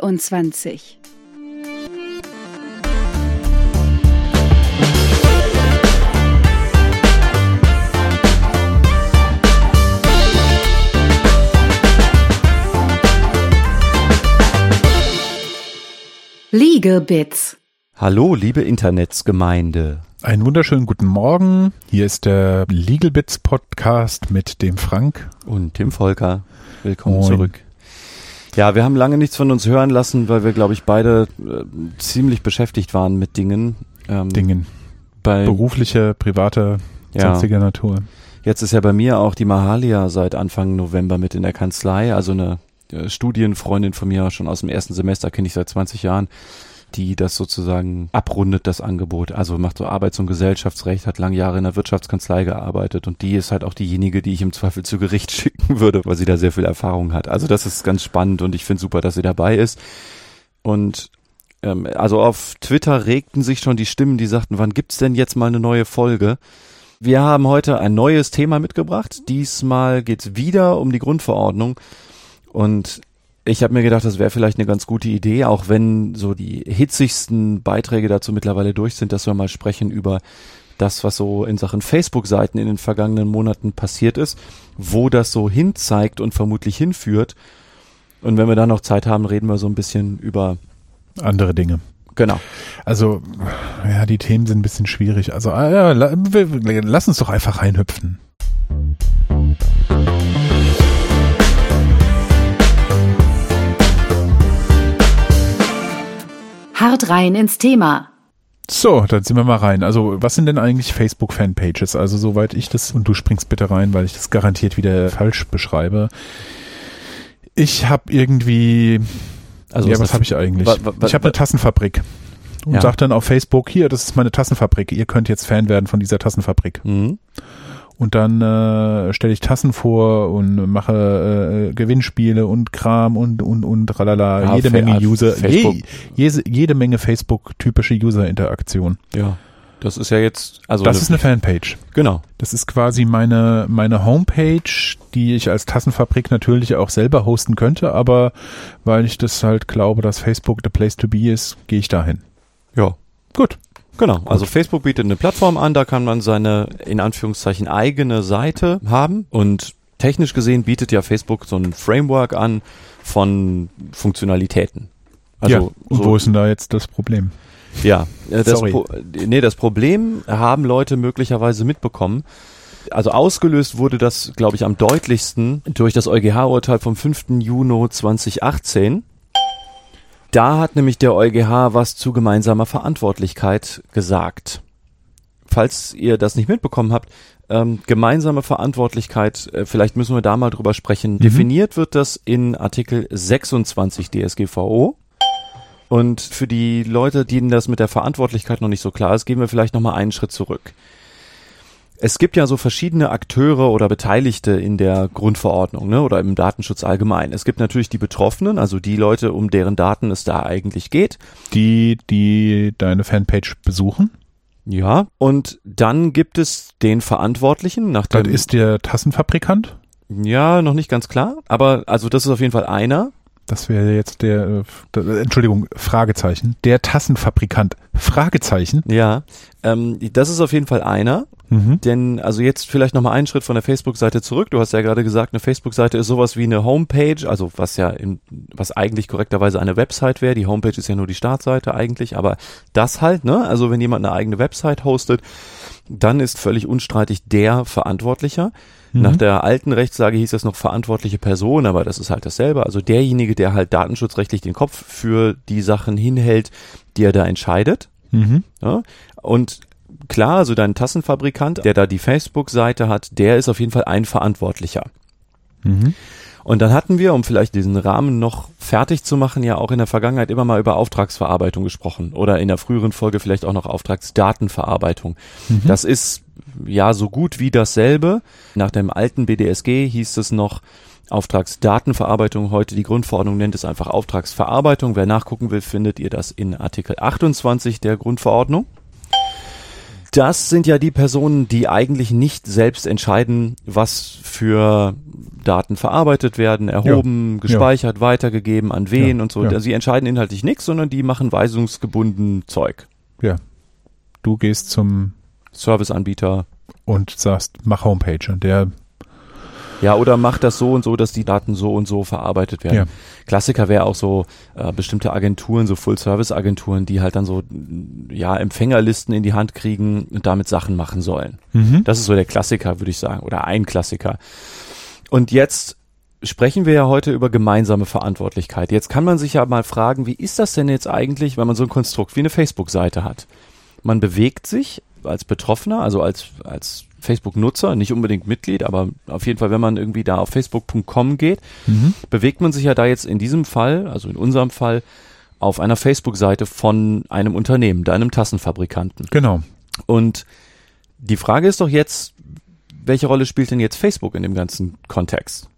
24. Legal Bits. Hallo, liebe Internetsgemeinde. Einen wunderschönen guten Morgen. Hier ist der Legal Bits Podcast mit dem Frank und Tim Volker. Willkommen Moin. zurück. Ja, wir haben lange nichts von uns hören lassen, weil wir, glaube ich, beide äh, ziemlich beschäftigt waren mit Dingen. Ähm, Dingen. Bei Berufliche, private, ja. sonstiger Natur. Jetzt ist ja bei mir auch die Mahalia seit Anfang November mit in der Kanzlei, also eine äh, Studienfreundin von mir schon aus dem ersten Semester, kenne ich seit 20 Jahren, die das sozusagen abrundet, das Angebot. Also macht so Arbeits- und Gesellschaftsrecht, hat lange Jahre in der Wirtschaftskanzlei gearbeitet und die ist halt auch diejenige, die ich im Zweifel zu Gericht schicken würde, weil sie da sehr viel Erfahrung hat. Also das ist ganz spannend und ich finde super, dass sie dabei ist. Und ähm, also auf Twitter regten sich schon die Stimmen, die sagten, wann gibt's denn jetzt mal eine neue Folge? Wir haben heute ein neues Thema mitgebracht. Diesmal geht's wieder um die Grundverordnung. Und ich habe mir gedacht, das wäre vielleicht eine ganz gute Idee, auch wenn so die hitzigsten Beiträge dazu mittlerweile durch sind, dass wir mal sprechen über das, was so in Sachen Facebook-Seiten in den vergangenen Monaten passiert ist, wo das so hinzeigt und vermutlich hinführt. Und wenn wir dann noch Zeit haben, reden wir so ein bisschen über andere Dinge. Genau. Also, ja, die Themen sind ein bisschen schwierig. Also, ah, ja, lass uns doch einfach reinhüpfen. Hart rein ins Thema. So, dann sind wir mal rein. Also, was sind denn eigentlich Facebook-Fanpages? Also, soweit ich das, und du springst bitte rein, weil ich das garantiert wieder falsch beschreibe. Ich habe irgendwie, also ja, was, was habe ich eigentlich? Wa, wa, wa, ich habe eine Tassenfabrik und ja. sag dann auf Facebook, hier, das ist meine Tassenfabrik, ihr könnt jetzt Fan werden von dieser Tassenfabrik. Mhm und dann äh, stelle ich Tassen vor und mache äh, Gewinnspiele und Kram und und und tralala, ja, jede Menge User, je, jede, jede Menge Facebook typische User Interaktion. Ja. Das ist ja jetzt, also. Das eine, ist eine Fanpage. Genau. Das ist quasi meine, meine Homepage, die ich als Tassenfabrik natürlich auch selber hosten könnte, aber weil ich das halt glaube, dass Facebook the place to be ist, gehe ich dahin. Ja. Gut. Genau, also Facebook bietet eine Plattform an, da kann man seine in Anführungszeichen eigene Seite haben und technisch gesehen bietet ja Facebook so ein Framework an von Funktionalitäten. Also ja, und so, wo ist denn da jetzt das Problem? Ja, äh, das, Pro, nee, das Problem haben Leute möglicherweise mitbekommen. Also ausgelöst wurde das, glaube ich, am deutlichsten durch das EuGH-Urteil vom 5. Juni 2018. Da hat nämlich der EuGH was zu gemeinsamer Verantwortlichkeit gesagt. Falls ihr das nicht mitbekommen habt, ähm, gemeinsame Verantwortlichkeit, äh, vielleicht müssen wir da mal drüber sprechen. Mhm. Definiert wird das in Artikel 26 DSGVO. Und für die Leute, denen das mit der Verantwortlichkeit noch nicht so klar ist, gehen wir vielleicht noch mal einen Schritt zurück. Es gibt ja so verschiedene Akteure oder Beteiligte in der Grundverordnung ne, oder im Datenschutz allgemein. Es gibt natürlich die Betroffenen, also die Leute, um deren Daten es da eigentlich geht. Die, die deine Fanpage besuchen? Ja, und dann gibt es den Verantwortlichen nach dem. Das ist der Tassenfabrikant? Ja, noch nicht ganz klar, aber also das ist auf jeden Fall einer. Das wäre jetzt der, äh, Entschuldigung, Fragezeichen. Der Tassenfabrikant, Fragezeichen. Ja, ähm, das ist auf jeden Fall einer. Mhm. Denn, also jetzt vielleicht nochmal einen Schritt von der Facebook-Seite zurück. Du hast ja gerade gesagt, eine Facebook-Seite ist sowas wie eine Homepage, also was ja, in, was eigentlich korrekterweise eine Website wäre. Die Homepage ist ja nur die Startseite eigentlich, aber das halt, ne? Also wenn jemand eine eigene Website hostet, dann ist völlig unstreitig der Verantwortlicher. Mhm. Nach der alten Rechtslage hieß das noch verantwortliche Person, aber das ist halt dasselbe. Also derjenige, der halt datenschutzrechtlich den Kopf für die Sachen hinhält, die er da entscheidet. Mhm. Ja? Und klar, also dein Tassenfabrikant, der da die Facebook-Seite hat, der ist auf jeden Fall ein Verantwortlicher. Mhm. Und dann hatten wir, um vielleicht diesen Rahmen noch fertig zu machen, ja auch in der Vergangenheit immer mal über Auftragsverarbeitung gesprochen oder in der früheren Folge vielleicht auch noch Auftragsdatenverarbeitung. Mhm. Das ist ja so gut wie dasselbe. Nach dem alten BDSG hieß es noch Auftragsdatenverarbeitung. Heute die Grundverordnung nennt es einfach Auftragsverarbeitung. Wer nachgucken will, findet ihr das in Artikel 28 der Grundverordnung. Das sind ja die Personen, die eigentlich nicht selbst entscheiden, was für Daten verarbeitet werden, erhoben, ja. gespeichert, ja. weitergegeben, an wen ja. und so. Sie entscheiden inhaltlich nichts, sondern die machen weisungsgebunden Zeug. Ja. Du gehst zum Serviceanbieter und sagst, mach Homepage und der ja, oder macht das so und so, dass die Daten so und so verarbeitet werden. Ja. Klassiker wäre auch so äh, bestimmte Agenturen, so Full-Service-Agenturen, die halt dann so ja Empfängerlisten in die Hand kriegen und damit Sachen machen sollen. Mhm. Das ist so der Klassiker, würde ich sagen, oder ein Klassiker. Und jetzt sprechen wir ja heute über gemeinsame Verantwortlichkeit. Jetzt kann man sich ja mal fragen, wie ist das denn jetzt eigentlich, wenn man so ein Konstrukt wie eine Facebook-Seite hat? Man bewegt sich als Betroffener, also als, als Facebook-Nutzer, nicht unbedingt Mitglied, aber auf jeden Fall, wenn man irgendwie da auf facebook.com geht, mhm. bewegt man sich ja da jetzt in diesem Fall, also in unserem Fall, auf einer Facebook-Seite von einem Unternehmen, deinem Tassenfabrikanten. Genau. Und die Frage ist doch jetzt, welche Rolle spielt denn jetzt Facebook in dem ganzen Kontext?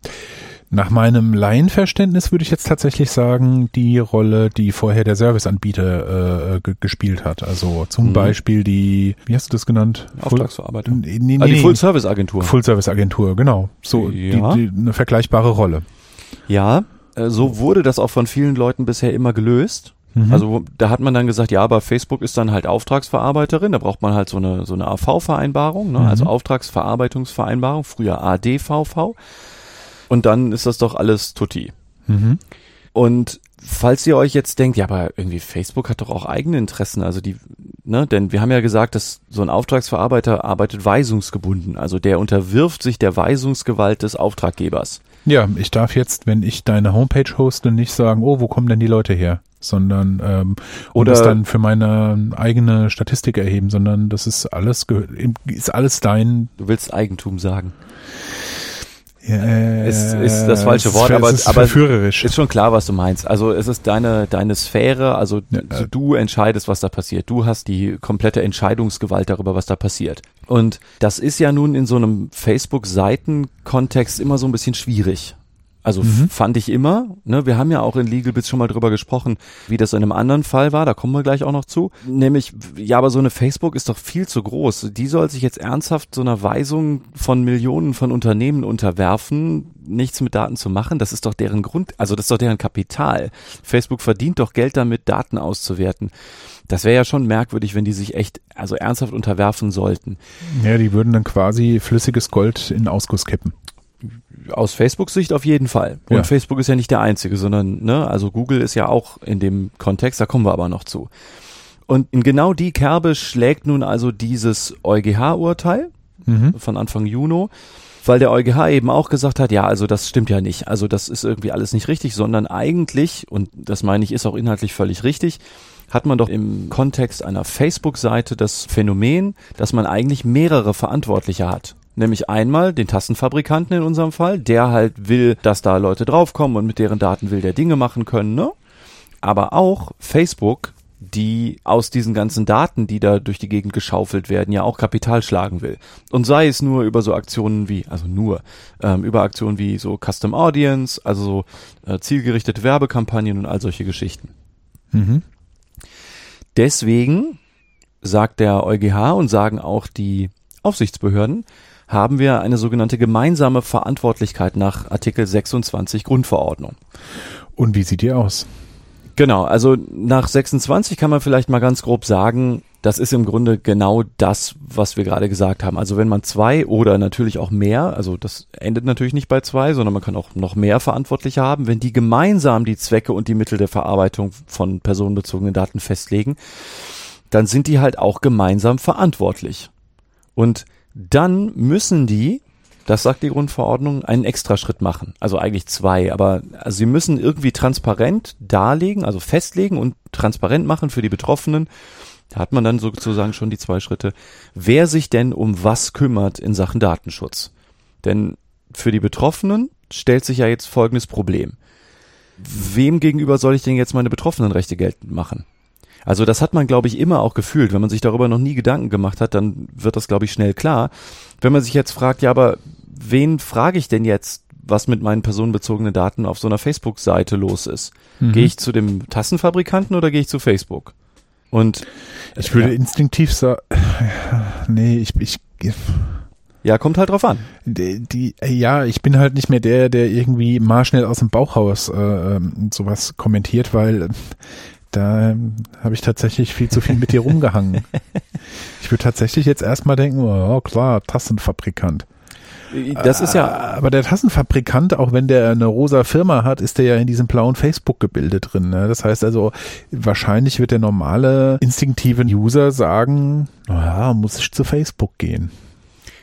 Nach meinem Laienverständnis würde ich jetzt tatsächlich sagen, die Rolle, die vorher der Serviceanbieter äh, gespielt hat. Also zum mhm. Beispiel die, wie hast du das genannt? Auftragsverarbeitung. Nee, nee, ah, die Full-Service-Agentur. Full-Service-Agentur, genau. So ja. die, die, eine vergleichbare Rolle. Ja, äh, so wurde das auch von vielen Leuten bisher immer gelöst. Mhm. Also da hat man dann gesagt, ja, aber Facebook ist dann halt Auftragsverarbeiterin, da braucht man halt so eine so eine AV-Vereinbarung, ne? Mhm. also Auftragsverarbeitungsvereinbarung, früher ADVV und dann ist das doch alles tutti. Mhm. Und falls ihr euch jetzt denkt, ja, aber irgendwie Facebook hat doch auch eigene Interessen, also die, ne, denn wir haben ja gesagt, dass so ein Auftragsverarbeiter arbeitet weisungsgebunden, also der unterwirft sich der Weisungsgewalt des Auftraggebers. Ja, ich darf jetzt, wenn ich deine Homepage hoste, nicht sagen, oh, wo kommen denn die Leute her? sondern ähm, oder das dann für meine eigene Statistik erheben, sondern das ist alles ist alles dein. Du willst Eigentum sagen. Ja, ist, ist das falsche Wort, aber, ist aber ist schon klar, was du meinst. Also es ist deine, deine Sphäre, also ja, äh, du entscheidest, was da passiert. Du hast die komplette Entscheidungsgewalt darüber, was da passiert. Und das ist ja nun in so einem Facebook-Seiten-Kontext immer so ein bisschen schwierig. Also mhm. fand ich immer. Ne? Wir haben ja auch in Legal Bits schon mal drüber gesprochen, wie das in einem anderen Fall war. Da kommen wir gleich auch noch zu. Nämlich, ja, aber so eine Facebook ist doch viel zu groß. Die soll sich jetzt ernsthaft so einer Weisung von Millionen von Unternehmen unterwerfen, nichts mit Daten zu machen. Das ist doch deren Grund, also das ist doch deren Kapital. Facebook verdient doch Geld damit, Daten auszuwerten. Das wäre ja schon merkwürdig, wenn die sich echt, also ernsthaft unterwerfen sollten. Ja, die würden dann quasi flüssiges Gold in Ausguss kippen aus Facebook Sicht auf jeden Fall. Und ja. Facebook ist ja nicht der einzige, sondern, ne, also Google ist ja auch in dem Kontext, da kommen wir aber noch zu. Und in genau die Kerbe schlägt nun also dieses EuGH-Urteil mhm. von Anfang Juni, weil der EuGH eben auch gesagt hat, ja, also das stimmt ja nicht. Also das ist irgendwie alles nicht richtig, sondern eigentlich, und das meine ich, ist auch inhaltlich völlig richtig, hat man doch im Kontext einer Facebook-Seite das Phänomen, dass man eigentlich mehrere Verantwortliche hat. Nämlich einmal den Tassenfabrikanten in unserem Fall, der halt will, dass da Leute draufkommen und mit deren Daten will der Dinge machen können, ne? Aber auch Facebook, die aus diesen ganzen Daten, die da durch die Gegend geschaufelt werden, ja auch Kapital schlagen will. Und sei es nur über so Aktionen wie, also nur, ähm, über Aktionen wie so Custom Audience, also so äh, zielgerichtete Werbekampagnen und all solche Geschichten. Mhm. Deswegen sagt der EuGH und sagen auch die Aufsichtsbehörden, haben wir eine sogenannte gemeinsame Verantwortlichkeit nach Artikel 26 Grundverordnung. Und wie sieht die aus? Genau, also nach 26 kann man vielleicht mal ganz grob sagen, das ist im Grunde genau das, was wir gerade gesagt haben. Also wenn man zwei oder natürlich auch mehr, also das endet natürlich nicht bei zwei, sondern man kann auch noch mehr Verantwortliche haben, wenn die gemeinsam die Zwecke und die Mittel der Verarbeitung von personenbezogenen Daten festlegen, dann sind die halt auch gemeinsam verantwortlich. Und dann müssen die, das sagt die Grundverordnung, einen Extraschritt machen. Also eigentlich zwei, aber also sie müssen irgendwie transparent darlegen, also festlegen und transparent machen für die Betroffenen. Da hat man dann sozusagen schon die zwei Schritte. Wer sich denn um was kümmert in Sachen Datenschutz? Denn für die Betroffenen stellt sich ja jetzt folgendes Problem. Wem gegenüber soll ich denn jetzt meine Betroffenenrechte geltend machen? Also das hat man, glaube ich, immer auch gefühlt. Wenn man sich darüber noch nie Gedanken gemacht hat, dann wird das, glaube ich, schnell klar. Wenn man sich jetzt fragt, ja, aber wen frage ich denn jetzt, was mit meinen personenbezogenen Daten auf so einer Facebook-Seite los ist? Mhm. Gehe ich zu dem Tassenfabrikanten oder gehe ich zu Facebook? Und ich würde ja. instinktiv sagen, nee, ich, ich, ja, kommt halt drauf an. Die, die, ja, ich bin halt nicht mehr der, der irgendwie mal schnell aus dem Bauchhaus äh, ähm, sowas kommentiert, weil da ähm, habe ich tatsächlich viel zu viel mit dir rumgehangen. Ich würde tatsächlich jetzt erstmal denken, oh klar, Tassenfabrikant. Das ist ja. Ah, aber der Tassenfabrikant, auch wenn der eine rosa Firma hat, ist der ja in diesem blauen Facebook-Gebilde drin. Ne? Das heißt also, wahrscheinlich wird der normale instinktive User sagen, naja, muss ich zu Facebook gehen.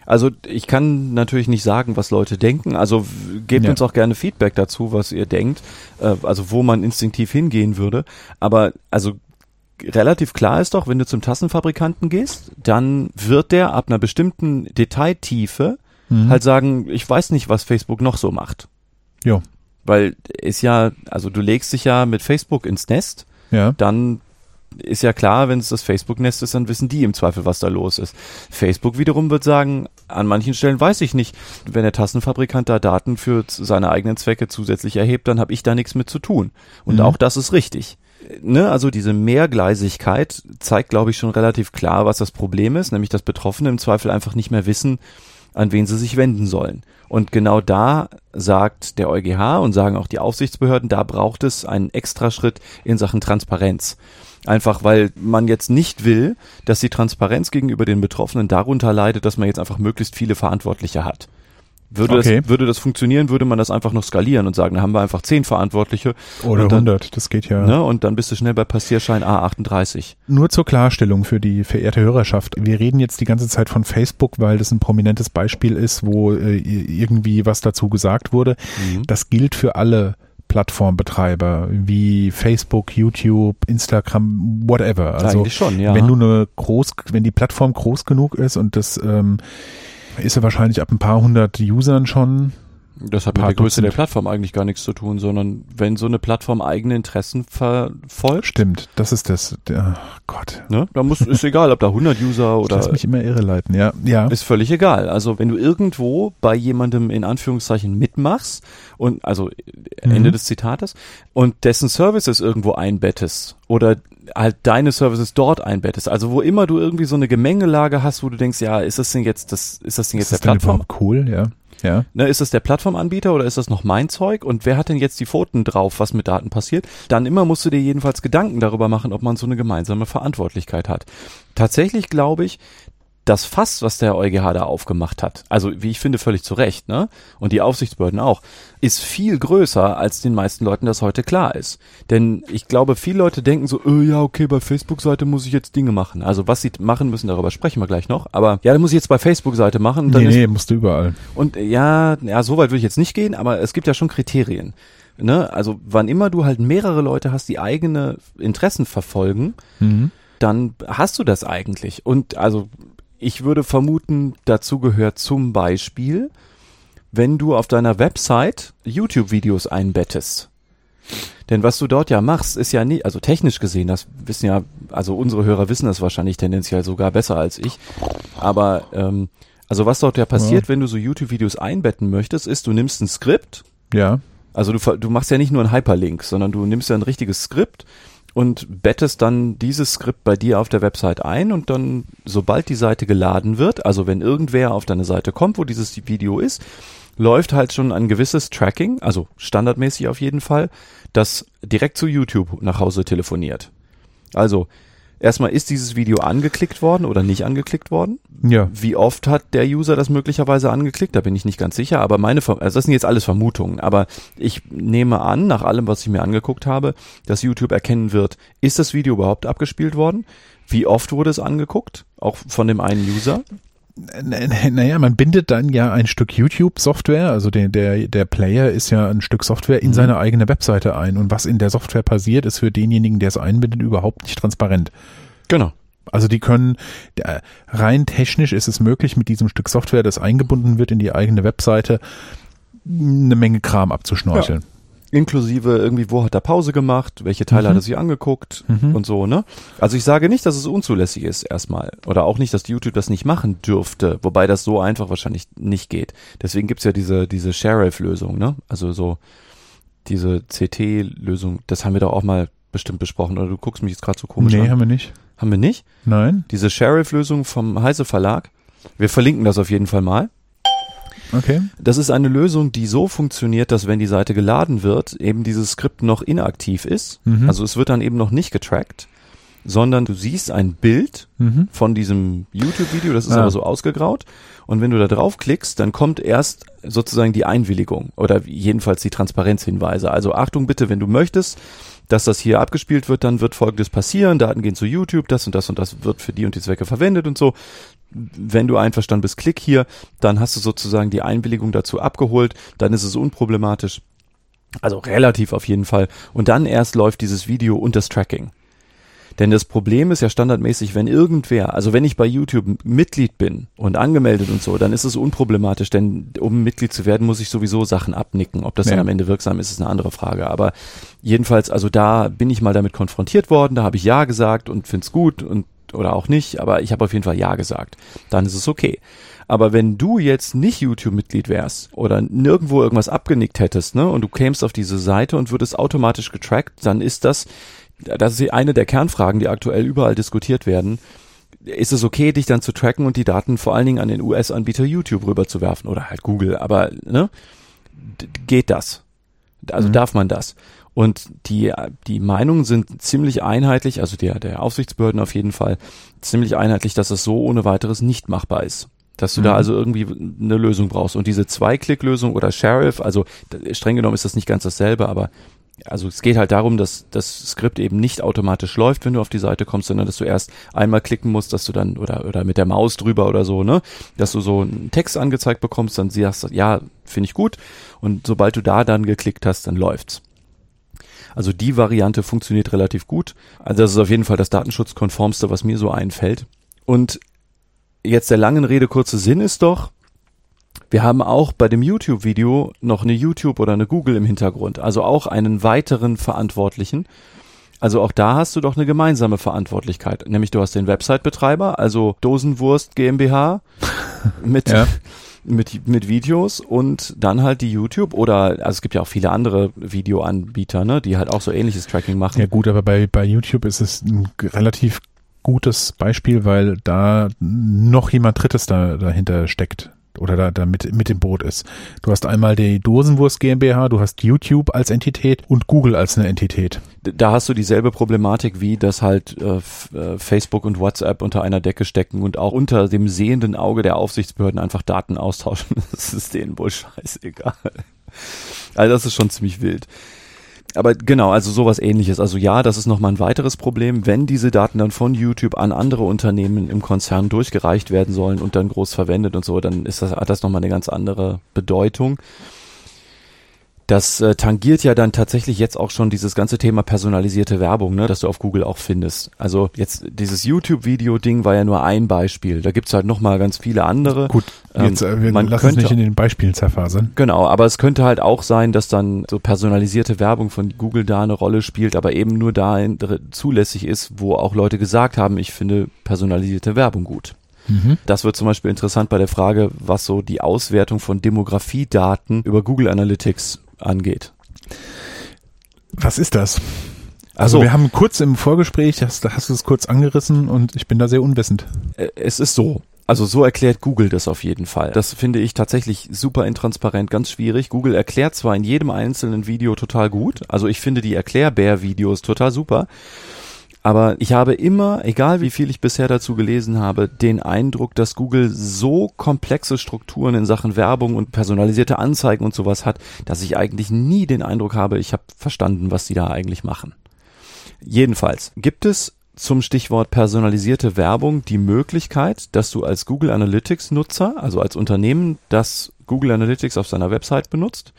Also ich kann natürlich nicht sagen, was Leute denken. Also gebt ja. uns auch gerne Feedback dazu, was ihr denkt. Äh, also wo man instinktiv hingehen würde. Aber also relativ klar ist doch, wenn du zum Tassenfabrikanten gehst, dann wird der ab einer bestimmten Detailtiefe mhm. halt sagen, ich weiß nicht, was Facebook noch so macht. Ja. Weil ist ja, also du legst dich ja mit Facebook ins Nest, ja. dann ist ja klar, wenn es das Facebook-Nest ist, dann wissen die im Zweifel, was da los ist. Facebook wiederum wird sagen, an manchen Stellen weiß ich nicht. Wenn der Tassenfabrikant da Daten für seine eigenen Zwecke zusätzlich erhebt, dann habe ich da nichts mit zu tun. Und mhm. auch das ist richtig. Ne, also diese Mehrgleisigkeit zeigt, glaube ich, schon relativ klar, was das Problem ist, nämlich dass Betroffene im Zweifel einfach nicht mehr wissen, an wen sie sich wenden sollen. Und genau da sagt der EuGH und sagen auch die Aufsichtsbehörden, da braucht es einen Extraschritt in Sachen Transparenz. Einfach weil man jetzt nicht will, dass die Transparenz gegenüber den Betroffenen darunter leidet, dass man jetzt einfach möglichst viele Verantwortliche hat. Würde, okay. das, würde das funktionieren, würde man das einfach noch skalieren und sagen, da haben wir einfach zehn Verantwortliche. Oder dann, 100, das geht ja. Ne, und dann bist du schnell bei Passierschein A38. Nur zur Klarstellung für die verehrte Hörerschaft. Wir reden jetzt die ganze Zeit von Facebook, weil das ein prominentes Beispiel ist, wo äh, irgendwie was dazu gesagt wurde. Mhm. Das gilt für alle Plattformbetreiber wie Facebook, YouTube, Instagram, whatever. Also Eigentlich schon, ja. wenn du eine groß, wenn die Plattform groß genug ist und das ähm, ist ja wahrscheinlich ab ein paar hundert Usern schon. Das hat mit der Größe der Plattform eigentlich gar nichts zu tun, sondern wenn so eine Plattform eigene Interessen verfolgt. Stimmt, das ist das. Der, oh Gott. Ne? Da muss, ist egal, ob da 100 User oder. Lass mich immer irreleiten, ja. ja. Ist völlig egal. Also wenn du irgendwo bei jemandem in Anführungszeichen mitmachst und, also Ende mhm. des Zitates, und dessen Services irgendwo einbettest oder halt deine Services dort einbettest. Also wo immer du irgendwie so eine Gemengelage hast, wo du denkst, ja, ist das denn jetzt das, ist das denn jetzt ist der Plattform? Cool, ja. Ja. Ne, ist das der Plattformanbieter oder ist das noch mein Zeug? Und wer hat denn jetzt die Pfoten drauf, was mit Daten passiert? Dann immer musst du dir jedenfalls Gedanken darüber machen, ob man so eine gemeinsame Verantwortlichkeit hat. Tatsächlich glaube ich, das Fass, was der EuGH da aufgemacht hat, also wie ich finde völlig zu Recht, ne? Und die Aufsichtsbehörden auch, ist viel größer, als den meisten Leuten das heute klar ist. Denn ich glaube, viele Leute denken so, äh, ja, okay, bei Facebook-Seite muss ich jetzt Dinge machen. Also was sie machen müssen, darüber sprechen wir gleich noch. Aber ja, dann muss ich jetzt bei Facebook-Seite machen. Dann nee, ist, nee, musst du überall. Und ja, ja, so weit würde ich jetzt nicht gehen, aber es gibt ja schon Kriterien. Ne? Also wann immer du halt mehrere Leute hast, die eigene Interessen verfolgen, mhm dann hast du das eigentlich. Und also ich würde vermuten, dazu gehört zum Beispiel, wenn du auf deiner Website YouTube-Videos einbettest. Denn was du dort ja machst, ist ja nie, also technisch gesehen, das wissen ja, also unsere Hörer wissen das wahrscheinlich tendenziell sogar besser als ich. Aber ähm, also was dort ja passiert, ja. wenn du so YouTube-Videos einbetten möchtest, ist, du nimmst ein Skript. Ja. Also du, du machst ja nicht nur einen Hyperlink, sondern du nimmst ja ein richtiges Skript und bettest dann dieses Skript bei dir auf der Website ein und dann, sobald die Seite geladen wird, also wenn irgendwer auf deine Seite kommt, wo dieses Video ist, läuft halt schon ein gewisses Tracking, also standardmäßig auf jeden Fall, das direkt zu YouTube nach Hause telefoniert. Also erstmal ist dieses Video angeklickt worden oder nicht angeklickt worden? Ja. Wie oft hat der User das möglicherweise angeklickt? Da bin ich nicht ganz sicher, aber meine, also das sind jetzt alles Vermutungen, aber ich nehme an, nach allem, was ich mir angeguckt habe, dass YouTube erkennen wird, ist das Video überhaupt abgespielt worden? Wie oft wurde es angeguckt? Auch von dem einen User? Naja, man bindet dann ja ein Stück YouTube-Software, also der, der, der Player ist ja ein Stück Software in mhm. seine eigene Webseite ein. Und was in der Software passiert, ist für denjenigen, der es einbindet, überhaupt nicht transparent. Genau. Also die können, rein technisch ist es möglich, mit diesem Stück Software, das eingebunden wird in die eigene Webseite, eine Menge Kram abzuschnorcheln. Ja. Inklusive irgendwie, wo hat er Pause gemacht, welche Teile mhm. hat er sich angeguckt mhm. und so, ne? Also ich sage nicht, dass es unzulässig ist erstmal. Oder auch nicht, dass YouTube das nicht machen dürfte, wobei das so einfach wahrscheinlich nicht geht. Deswegen gibt's ja diese, diese Sheriff-Lösung, ne? Also so diese CT-Lösung, das haben wir doch auch mal bestimmt besprochen oder du guckst mich jetzt gerade so komisch nee, an. haben wir nicht. Haben wir nicht? Nein? Diese Sheriff-Lösung vom Heise Verlag. Wir verlinken das auf jeden Fall mal. Okay. Das ist eine Lösung, die so funktioniert, dass wenn die Seite geladen wird, eben dieses Skript noch inaktiv ist. Mhm. Also es wird dann eben noch nicht getrackt, sondern du siehst ein Bild Mhm. von diesem YouTube-Video, das ist Ah. aber so ausgegraut. Und wenn du da draufklickst, dann kommt erst sozusagen die Einwilligung oder jedenfalls die Transparenzhinweise. Also Achtung bitte, wenn du möchtest, dass das hier abgespielt wird, dann wird folgendes passieren. Daten gehen zu YouTube, das und das und das wird für die und die Zwecke verwendet und so. Wenn du einverstanden bist, klick hier, dann hast du sozusagen die Einwilligung dazu abgeholt, dann ist es unproblematisch. Also relativ auf jeden Fall. Und dann erst läuft dieses Video und das Tracking. Denn das Problem ist ja standardmäßig, wenn irgendwer, also wenn ich bei YouTube Mitglied bin und angemeldet und so, dann ist es unproblematisch, denn um Mitglied zu werden, muss ich sowieso Sachen abnicken. Ob das Ja. dann am Ende wirksam ist, ist eine andere Frage. Aber jedenfalls, also da bin ich mal damit konfrontiert worden, da habe ich Ja gesagt und find's gut und oder auch nicht, aber ich habe auf jeden Fall Ja gesagt. Dann ist es okay. Aber wenn du jetzt nicht YouTube-Mitglied wärst oder nirgendwo irgendwas abgenickt hättest, ne, und du kämst auf diese Seite und würdest automatisch getrackt, dann ist das, das ist eine der Kernfragen, die aktuell überall diskutiert werden. Ist es okay, dich dann zu tracken und die Daten vor allen Dingen an den US-Anbieter YouTube rüberzuwerfen oder halt Google? Aber ne, geht das? Also Mhm. darf man das? Und die, die Meinungen sind ziemlich einheitlich, also der, der Aufsichtsbehörden auf jeden Fall, ziemlich einheitlich, dass es so ohne weiteres nicht machbar ist. Dass du da Mhm. also irgendwie eine Lösung brauchst. Und diese Zwei-Klick-Lösung oder Sheriff, also streng genommen ist das nicht ganz dasselbe, aber also es geht halt darum, dass das Skript eben nicht automatisch läuft, wenn du auf die Seite kommst, sondern dass du erst einmal klicken musst, dass du dann oder oder mit der Maus drüber oder so, ne, dass du so einen Text angezeigt bekommst, dann siehst du, ja, finde ich gut und sobald du da dann geklickt hast, dann läuft's. Also die Variante funktioniert relativ gut. Also das ist auf jeden Fall das datenschutzkonformste, was mir so einfällt. Und jetzt der langen Rede kurze Sinn ist doch, wir haben auch bei dem YouTube-Video noch eine YouTube oder eine Google im Hintergrund, also auch einen weiteren Verantwortlichen. Also auch da hast du doch eine gemeinsame Verantwortlichkeit, nämlich du hast den Website-Betreiber, also Dosenwurst GmbH mit Ja. Mit mit Videos und dann halt die YouTube oder also es gibt ja auch viele andere Videoanbieter, ne, die halt auch so ähnliches Tracking machen. Ja gut, aber bei, bei YouTube ist es ein relativ gutes Beispiel, weil da noch jemand Drittes da, dahinter steckt oder da, da mit, mit im Boot ist. Du hast einmal die Dosenwurst GmbH, du hast YouTube als Entität und Google als eine Entität. da hast du dieselbe Problematik wie, dass halt äh, äh, Facebook und WhatsApp unter einer Decke stecken und auch unter dem sehenden Auge der Aufsichtsbehörden einfach Daten austauschen. Das ist denen wohl scheißegal. Also das ist schon ziemlich wild. Aber genau, also sowas ähnliches. Also ja, das ist nochmal ein weiteres Problem. Wenn diese Daten dann von YouTube an andere Unternehmen im Konzern durchgereicht werden sollen und dann groß verwendet und so, dann ist das, hat das nochmal eine ganz andere Bedeutung. Das äh, tangiert ja dann tatsächlich jetzt auch schon dieses ganze Thema personalisierte Werbung, ne, das du auf Google auch findest. Also jetzt dieses YouTube-Video-Ding war ja nur ein Beispiel. Da gibt's halt nochmal ganz viele andere. Gut, Ähm, jetzt äh, wir man lassen könnte- nicht in den Beispielen zerfasern. Genau, aber es könnte halt auch sein, dass dann so personalisierte Werbung von Google da eine Rolle spielt, aber eben nur da zulässig ist, wo auch Leute gesagt haben, ich finde personalisierte Werbung gut. Mhm. Das wird zum Beispiel interessant bei der Frage, was so die Auswertung von Demografiedaten über Google Analytics angeht. Was ist das? Also so. wir haben kurz im Vorgespräch, hast, hast du es kurz angerissen und ich bin da sehr unwissend. Es ist so. Also so erklärt Google das auf jeden Fall. Das finde ich tatsächlich super intransparent, ganz schwierig. Google erklärt zwar in jedem einzelnen Video total gut, also ich finde die Erklärbär-Videos total super, aber ich habe immer, egal wie viel ich bisher dazu gelesen habe, den Eindruck, dass Google so komplexe Strukturen in Sachen Werbung und personalisierte Anzeigen und sowas hat, dass ich eigentlich nie den Eindruck habe, ich habe verstanden, was die da eigentlich machen. Jedenfalls gibt es zum Stichwort personalisierte Werbung die Möglichkeit, dass du als Google Analytics Nutzer, also als Unternehmen, das Google Analytics auf seiner Website benutzt,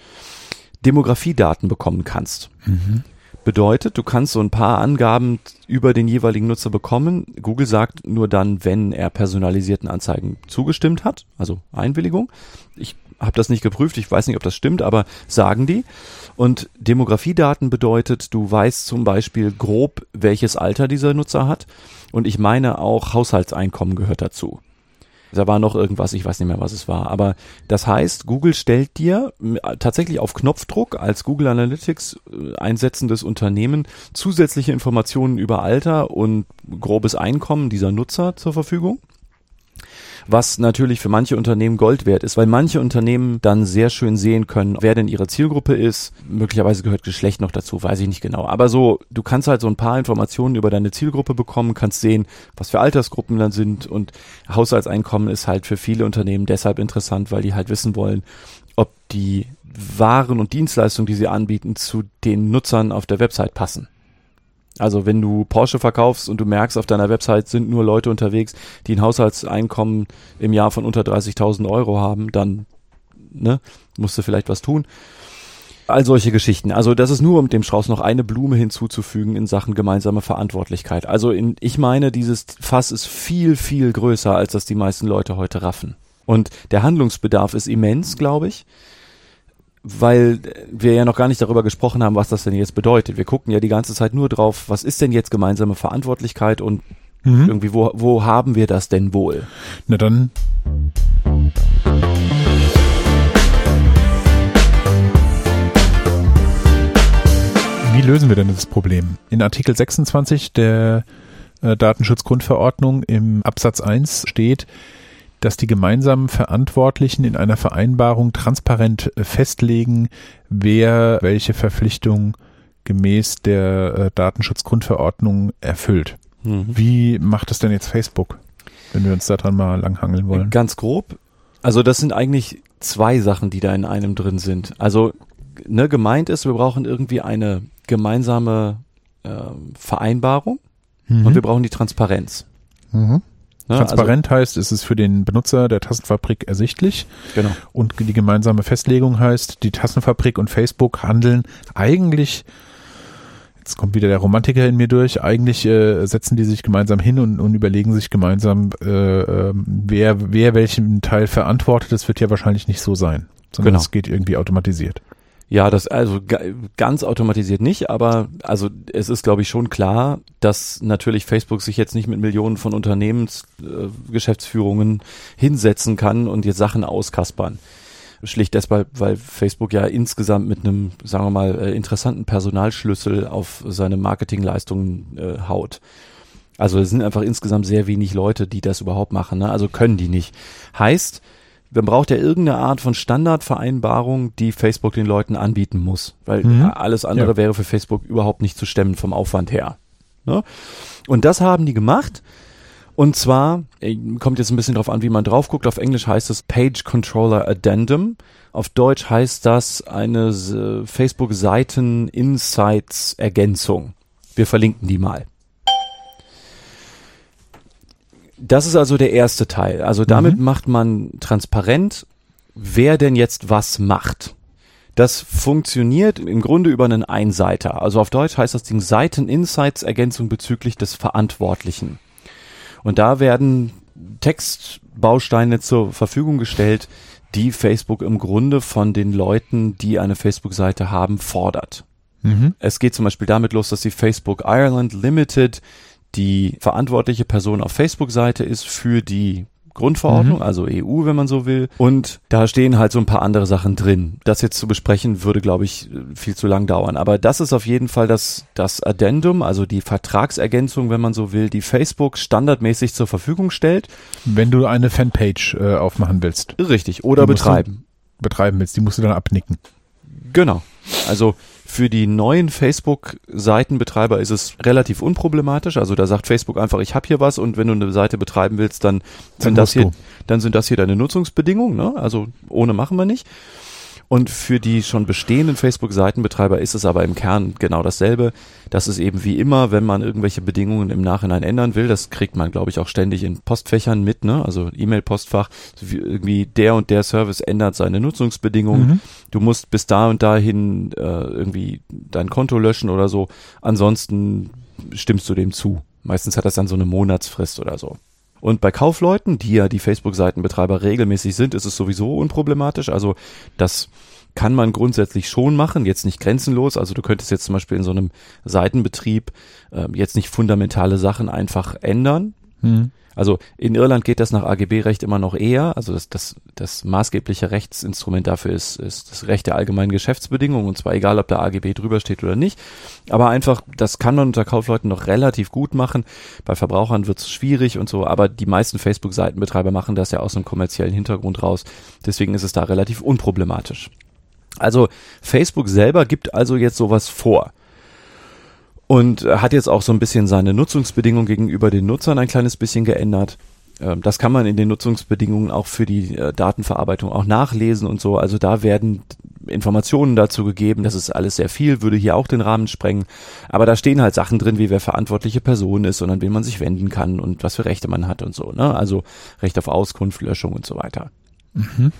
Demografiedaten bekommen kannst. Bedeutet, du kannst so ein paar Angaben über den jeweiligen Nutzer bekommen. Google sagt nur dann, wenn er personalisierten Anzeigen zugestimmt hat, also Einwilligung. Ich habe das nicht geprüft, ich weiß nicht, ob das stimmt, aber sagen die. Und Demografiedaten bedeutet, du weißt zum Beispiel grob, welches Alter dieser Nutzer hat. Und ich meine auch Haushaltseinkommen gehört dazu. Da war noch irgendwas, ich weiß nicht mehr, was es war. Aber das heißt, Google stellt dir tatsächlich auf Knopfdruck als Google Analytics äh, einsetzendes Unternehmen zusätzliche Informationen über Alter und grobes Einkommen dieser Nutzer zur Verfügung was natürlich für manche Unternehmen Gold wert ist, weil manche Unternehmen dann sehr schön sehen können, wer denn ihre Zielgruppe ist. Möglicherweise gehört Geschlecht noch dazu, weiß ich nicht genau. Aber so, du kannst halt so ein paar Informationen über deine Zielgruppe bekommen, kannst sehen, was für Altersgruppen dann sind und Haushaltseinkommen ist halt für viele Unternehmen deshalb interessant, weil die halt wissen wollen, ob die Waren und Dienstleistungen, die sie anbieten, zu den Nutzern auf der Website passen. Also wenn du Porsche verkaufst und du merkst, auf deiner Website sind nur Leute unterwegs, die ein Haushaltseinkommen im Jahr von unter 30.000 Euro haben, dann ne, musst du vielleicht was tun. All solche Geschichten. Also das ist nur, um dem Strauß noch eine Blume hinzuzufügen in Sachen gemeinsame Verantwortlichkeit. Also in, ich meine, dieses Fass ist viel, viel größer, als das die meisten Leute heute raffen. Und der Handlungsbedarf ist immens, glaube ich weil wir ja noch gar nicht darüber gesprochen haben, was das denn jetzt bedeutet. Wir gucken ja die ganze Zeit nur drauf, was ist denn jetzt gemeinsame Verantwortlichkeit und mhm. irgendwie, wo, wo haben wir das denn wohl? Na dann. Wie lösen wir denn das Problem? In Artikel 26 der äh, Datenschutzgrundverordnung im Absatz 1 steht, dass die gemeinsamen Verantwortlichen in einer Vereinbarung transparent äh, festlegen, wer welche Verpflichtung gemäß der äh, Datenschutzgrundverordnung erfüllt. Mhm. Wie macht das denn jetzt Facebook, wenn wir uns daran mal langhangeln wollen? Ganz grob. Also das sind eigentlich zwei Sachen, die da in einem drin sind. Also ne, gemeint ist, wir brauchen irgendwie eine gemeinsame äh, Vereinbarung mhm. und wir brauchen die Transparenz. Mhm. Ne? Transparent also, heißt, es ist für den Benutzer der Tassenfabrik ersichtlich. Genau. Und die gemeinsame Festlegung heißt, die Tassenfabrik und Facebook handeln eigentlich jetzt kommt wieder der Romantiker in mir durch. Eigentlich äh, setzen die sich gemeinsam hin und, und überlegen sich gemeinsam, äh, äh, wer, wer welchen Teil verantwortet. Das wird ja wahrscheinlich nicht so sein, sondern genau. es geht irgendwie automatisiert. Ja, das also ganz automatisiert nicht, aber also es ist glaube ich schon klar, dass natürlich Facebook sich jetzt nicht mit Millionen von Unternehmensgeschäftsführungen äh, hinsetzen kann und jetzt Sachen auskaspern. Schlicht deshalb, weil Facebook ja insgesamt mit einem, sagen wir mal, äh, interessanten Personalschlüssel auf seine Marketingleistungen äh, haut. Also es sind einfach insgesamt sehr wenig Leute, die das überhaupt machen. Ne? Also können die nicht. Heißt, man braucht ja irgendeine Art von Standardvereinbarung, die Facebook den Leuten anbieten muss, weil mhm. alles andere ja. wäre für Facebook überhaupt nicht zu stemmen vom Aufwand her. Ne? Und das haben die gemacht. Und zwar, äh, kommt jetzt ein bisschen drauf an, wie man drauf guckt. Auf Englisch heißt es Page Controller Addendum. Auf Deutsch heißt das eine äh, Facebook-Seiten Insights Ergänzung. Wir verlinken die mal. Das ist also der erste Teil. Also damit mhm. macht man transparent, wer denn jetzt was macht. Das funktioniert im Grunde über einen Einseiter. Also auf Deutsch heißt das Ding Seiten-Insights-Ergänzung bezüglich des Verantwortlichen. Und da werden Textbausteine zur Verfügung gestellt, die Facebook im Grunde von den Leuten, die eine Facebook-Seite haben, fordert. Mhm. Es geht zum Beispiel damit los, dass die Facebook Ireland Limited die verantwortliche Person auf Facebook-Seite ist für die Grundverordnung, mhm. also EU, wenn man so will. Und da stehen halt so ein paar andere Sachen drin. Das jetzt zu besprechen, würde, glaube ich, viel zu lang dauern. Aber das ist auf jeden Fall das, das Addendum, also die Vertragsergänzung, wenn man so will, die Facebook standardmäßig zur Verfügung stellt. Wenn du eine Fanpage äh, aufmachen willst. Richtig, oder betreiben. Betreiben willst, die musst du dann abnicken. Genau. Also für die neuen Facebook-Seitenbetreiber ist es relativ unproblematisch. Also da sagt Facebook einfach, ich habe hier was und wenn du eine Seite betreiben willst, dann sind das hier, dann sind das hier deine Nutzungsbedingungen. Ne? Also ohne machen wir nicht. Und für die schon bestehenden Facebook-Seitenbetreiber ist es aber im Kern genau dasselbe. Das ist eben wie immer, wenn man irgendwelche Bedingungen im Nachhinein ändern will, das kriegt man, glaube ich, auch ständig in Postfächern mit, ne? Also E-Mail-Postfach, irgendwie der und der Service ändert seine Nutzungsbedingungen. Mhm. Du musst bis da und dahin äh, irgendwie dein Konto löschen oder so. Ansonsten stimmst du dem zu. Meistens hat das dann so eine Monatsfrist oder so. Und bei Kaufleuten, die ja die Facebook-Seitenbetreiber regelmäßig sind, ist es sowieso unproblematisch. Also das kann man grundsätzlich schon machen, jetzt nicht grenzenlos. Also du könntest jetzt zum Beispiel in so einem Seitenbetrieb äh, jetzt nicht fundamentale Sachen einfach ändern. Mhm. Also in Irland geht das nach AGB-Recht immer noch eher. Also das, das, das maßgebliche Rechtsinstrument dafür ist, ist das Recht der allgemeinen Geschäftsbedingungen und zwar egal, ob da AGB drüber steht oder nicht. Aber einfach, das kann man unter Kaufleuten noch relativ gut machen. Bei Verbrauchern wird es schwierig und so, aber die meisten Facebook-Seitenbetreiber machen das ja aus einem kommerziellen Hintergrund raus. Deswegen ist es da relativ unproblematisch. Also Facebook selber gibt also jetzt sowas vor und hat jetzt auch so ein bisschen seine Nutzungsbedingungen gegenüber den Nutzern ein kleines bisschen geändert. Ähm, das kann man in den Nutzungsbedingungen auch für die äh, Datenverarbeitung auch nachlesen und so. Also da werden Informationen dazu gegeben. Das ist alles sehr viel, würde hier auch den Rahmen sprengen. Aber da stehen halt Sachen drin, wie wer verantwortliche Person ist und an wen man sich wenden kann und was für Rechte man hat und so. Ne? Also Recht auf Auskunft, Löschung und so weiter. Mhm.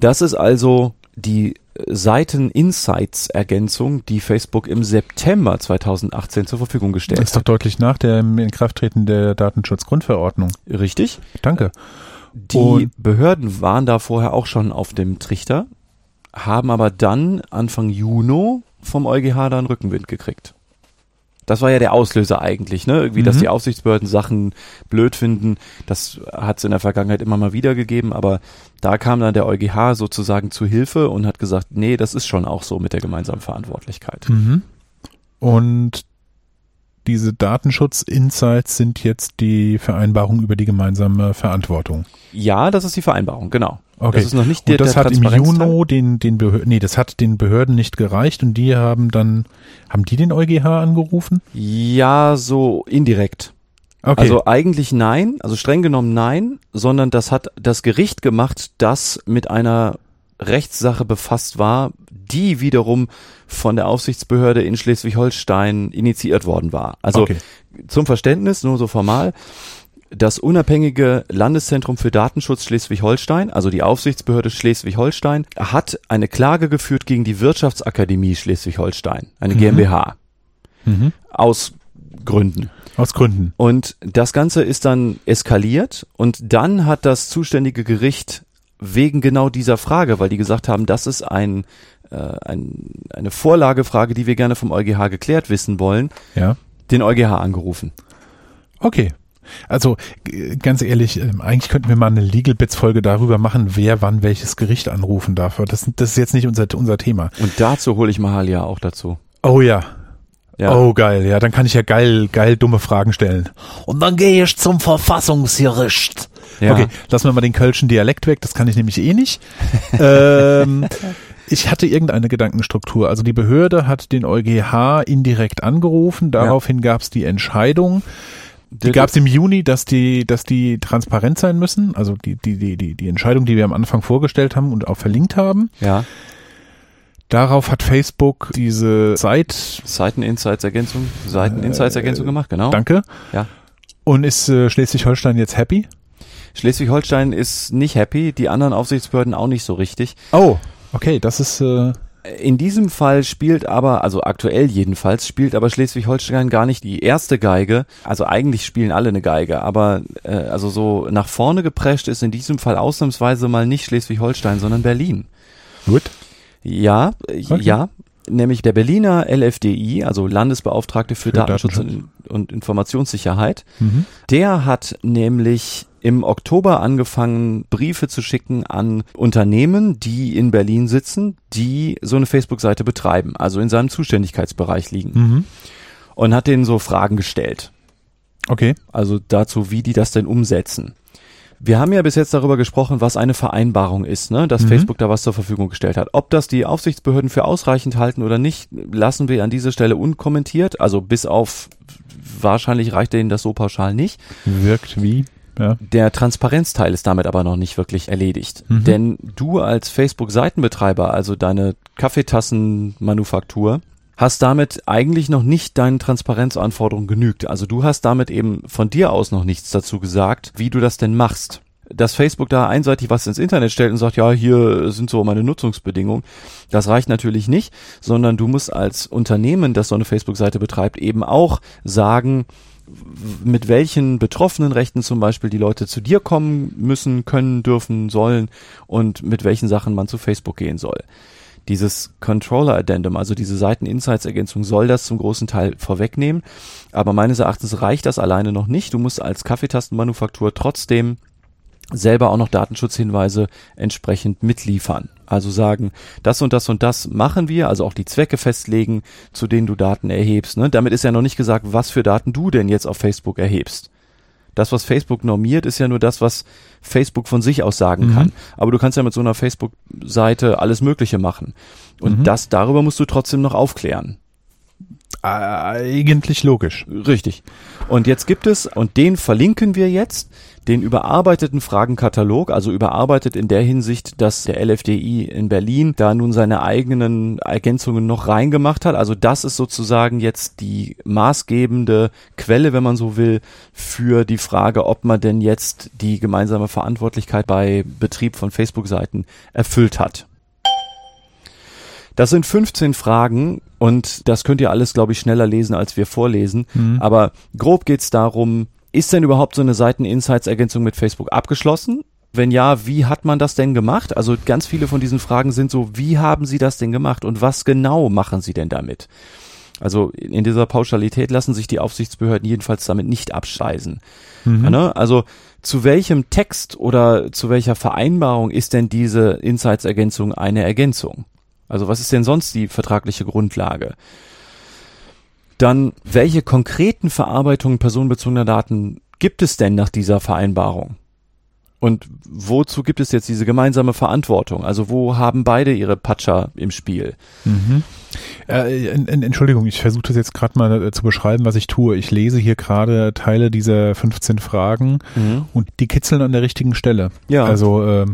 Das ist also die Seiten-Insights-Ergänzung, die Facebook im September 2018 zur Verfügung gestellt hat. Das ist doch deutlich nach dem Inkrafttreten der Datenschutzgrundverordnung. Richtig. Danke. Die Und Behörden waren da vorher auch schon auf dem Trichter, haben aber dann Anfang Juni vom EuGH da einen Rückenwind gekriegt. Das war ja der Auslöser eigentlich, ne? Irgendwie, mhm. dass die Aufsichtsbehörden Sachen blöd finden. Das hat es in der Vergangenheit immer mal wieder gegeben, aber da kam dann der EuGH sozusagen zu Hilfe und hat gesagt, nee, das ist schon auch so mit der gemeinsamen Verantwortlichkeit. Mhm. Und diese Datenschutz-Insights sind jetzt die Vereinbarung über die gemeinsame Verantwortung. Ja, das ist die Vereinbarung, genau. Okay. Das ist noch nicht der, und das der hat im Juni den, den Behörden, nee, das hat den Behörden nicht gereicht und die haben dann, haben die den EuGH angerufen? Ja, so indirekt. Okay. Also eigentlich nein, also streng genommen nein, sondern das hat das Gericht gemacht, das mit einer Rechtssache befasst war, die wiederum von der Aufsichtsbehörde in Schleswig-Holstein initiiert worden war. Also okay. zum Verständnis, nur so formal, das unabhängige Landeszentrum für Datenschutz Schleswig-Holstein, also die Aufsichtsbehörde Schleswig-Holstein, hat eine Klage geführt gegen die Wirtschaftsakademie Schleswig-Holstein, eine mhm. GmbH. Mhm. Aus Gründen. Aus Gründen. Und das Ganze ist dann eskaliert und dann hat das zuständige Gericht wegen genau dieser Frage, weil die gesagt haben, das ist ein, äh, ein, eine Vorlagefrage, die wir gerne vom EuGH geklärt wissen wollen, ja. den EuGH angerufen. Okay. Also ganz ehrlich, ähm, eigentlich könnten wir mal eine Legal Bits Folge darüber machen, wer wann welches Gericht anrufen darf. Das, das ist jetzt nicht unser, unser Thema. Und dazu hole ich Mahalia auch dazu. Oh ja. ja. Oh geil, ja, dann kann ich ja geil, geil dumme Fragen stellen. Und dann gehe ich zum Verfassungsgericht. Ja. Okay, lassen wir mal den kölschen Dialekt weg, das kann ich nämlich eh nicht. ähm, ich hatte irgendeine Gedankenstruktur. Also die Behörde hat den EuGH indirekt angerufen, daraufhin ja. gab es die Entscheidung. Die gab es im Juni, dass die, dass die transparent sein müssen. Also die, die, die, die, die Entscheidung, die wir am Anfang vorgestellt haben und auch verlinkt haben. Ja. Darauf hat Facebook diese Seit Seiten-Insights-Ergänzung, Seiten-Insights-Ergänzung äh, gemacht, genau. Danke. Ja. Und ist äh, Schleswig-Holstein jetzt happy? Schleswig-Holstein ist nicht happy, die anderen Aufsichtsbehörden auch nicht so richtig. Oh, okay, das ist äh in diesem Fall spielt aber, also aktuell jedenfalls, spielt aber Schleswig-Holstein gar nicht die erste Geige. Also eigentlich spielen alle eine Geige, aber äh, also so nach vorne geprescht ist in diesem Fall ausnahmsweise mal nicht Schleswig-Holstein, sondern Berlin. Gut. Ja, okay. ja, nämlich der Berliner LFDI, also Landesbeauftragte für, für Datenschutz, Datenschutz, und Informationssicherheit, mhm. der hat nämlich im Oktober angefangen, Briefe zu schicken an Unternehmen, die in Berlin sitzen, die so eine Facebook-Seite betreiben, also in seinem Zuständigkeitsbereich liegen. Mhm. Und hat denen so Fragen gestellt. Okay. Also dazu, wie die das denn umsetzen. Wir haben ja bis jetzt darüber gesprochen, was eine Vereinbarung ist, ne? dass mhm. Facebook da was zur Verfügung gestellt hat. Ob das die Aufsichtsbehörden für ausreichend halten oder nicht, lassen wir an dieser Stelle unkommentiert. Also bis auf wahrscheinlich reicht denen das so pauschal nicht. Wirkt wie? Ja. Der Transparenzteil ist damit aber noch nicht wirklich erledigt. Mhm. Denn du als Facebook-Seitenbetreiber, also deine Kaffeetassenmanufaktur, hast damit eigentlich noch nicht deinen Transparenzanforderungen genügt. Also du hast damit eben von dir aus noch nichts dazu gesagt, wie du das denn machst. Dass Facebook da einseitig was ins Internet stellt und sagt, ja, hier sind so meine Nutzungsbedingungen, das reicht natürlich nicht, sondern du musst als Unternehmen, das so eine Facebook-Seite betreibt, eben auch sagen, mit welchen betroffenen Rechten zum Beispiel die Leute zu dir kommen müssen, können, dürfen, sollen und mit welchen Sachen man zu Facebook gehen soll. Dieses Controller Addendum, also diese Seiten-Insights-Ergänzung, soll das zum großen Teil vorwegnehmen. Aber meines Erachtens reicht das alleine noch nicht. Du musst als Kaffeetastenmanufaktur trotzdem selber auch noch Datenschutzhinweise entsprechend mitliefern. Also sagen, das und das und das machen wir, also auch die Zwecke festlegen, zu denen du Daten erhebst. Ne? Damit ist ja noch nicht gesagt, was für Daten du denn jetzt auf Facebook erhebst. Das, was Facebook normiert, ist ja nur das, was Facebook von sich aus sagen mhm. kann. Aber du kannst ja mit so einer Facebook-Seite alles Mögliche machen. Und mhm. das, darüber musst du trotzdem noch aufklären. Eigentlich logisch. Richtig. Und jetzt gibt es, und den verlinken wir jetzt, den überarbeiteten Fragenkatalog, also überarbeitet in der Hinsicht, dass der LFDI in Berlin da nun seine eigenen Ergänzungen noch reingemacht hat. Also das ist sozusagen jetzt die maßgebende Quelle, wenn man so will, für die Frage, ob man denn jetzt die gemeinsame Verantwortlichkeit bei Betrieb von Facebook-Seiten erfüllt hat. Das sind 15 Fragen und das könnt ihr alles, glaube ich, schneller lesen, als wir vorlesen. Mhm. Aber grob geht's darum, ist denn überhaupt so eine Seiten-Insights-Ergänzung mit Facebook abgeschlossen? Wenn ja, wie hat man das denn gemacht? Also ganz viele von diesen Fragen sind so, wie haben Sie das denn gemacht und was genau machen Sie denn damit? Also in dieser Pauschalität lassen sich die Aufsichtsbehörden jedenfalls damit nicht abspeisen. Mhm. Ne? Also zu welchem Text oder zu welcher Vereinbarung ist denn diese Insights-Ergänzung eine Ergänzung? Also was ist denn sonst die vertragliche Grundlage? Dann, welche konkreten Verarbeitungen personenbezogener Daten gibt es denn nach dieser Vereinbarung? Und wozu gibt es jetzt diese gemeinsame Verantwortung? Also wo haben beide ihre Patscher im Spiel? Mhm. Äh, Entschuldigung, ich versuche das jetzt gerade mal äh, zu beschreiben, was ich tue. Ich lese hier gerade Teile dieser 15 Fragen mhm. und die kitzeln an der richtigen Stelle. Ja. Also äh,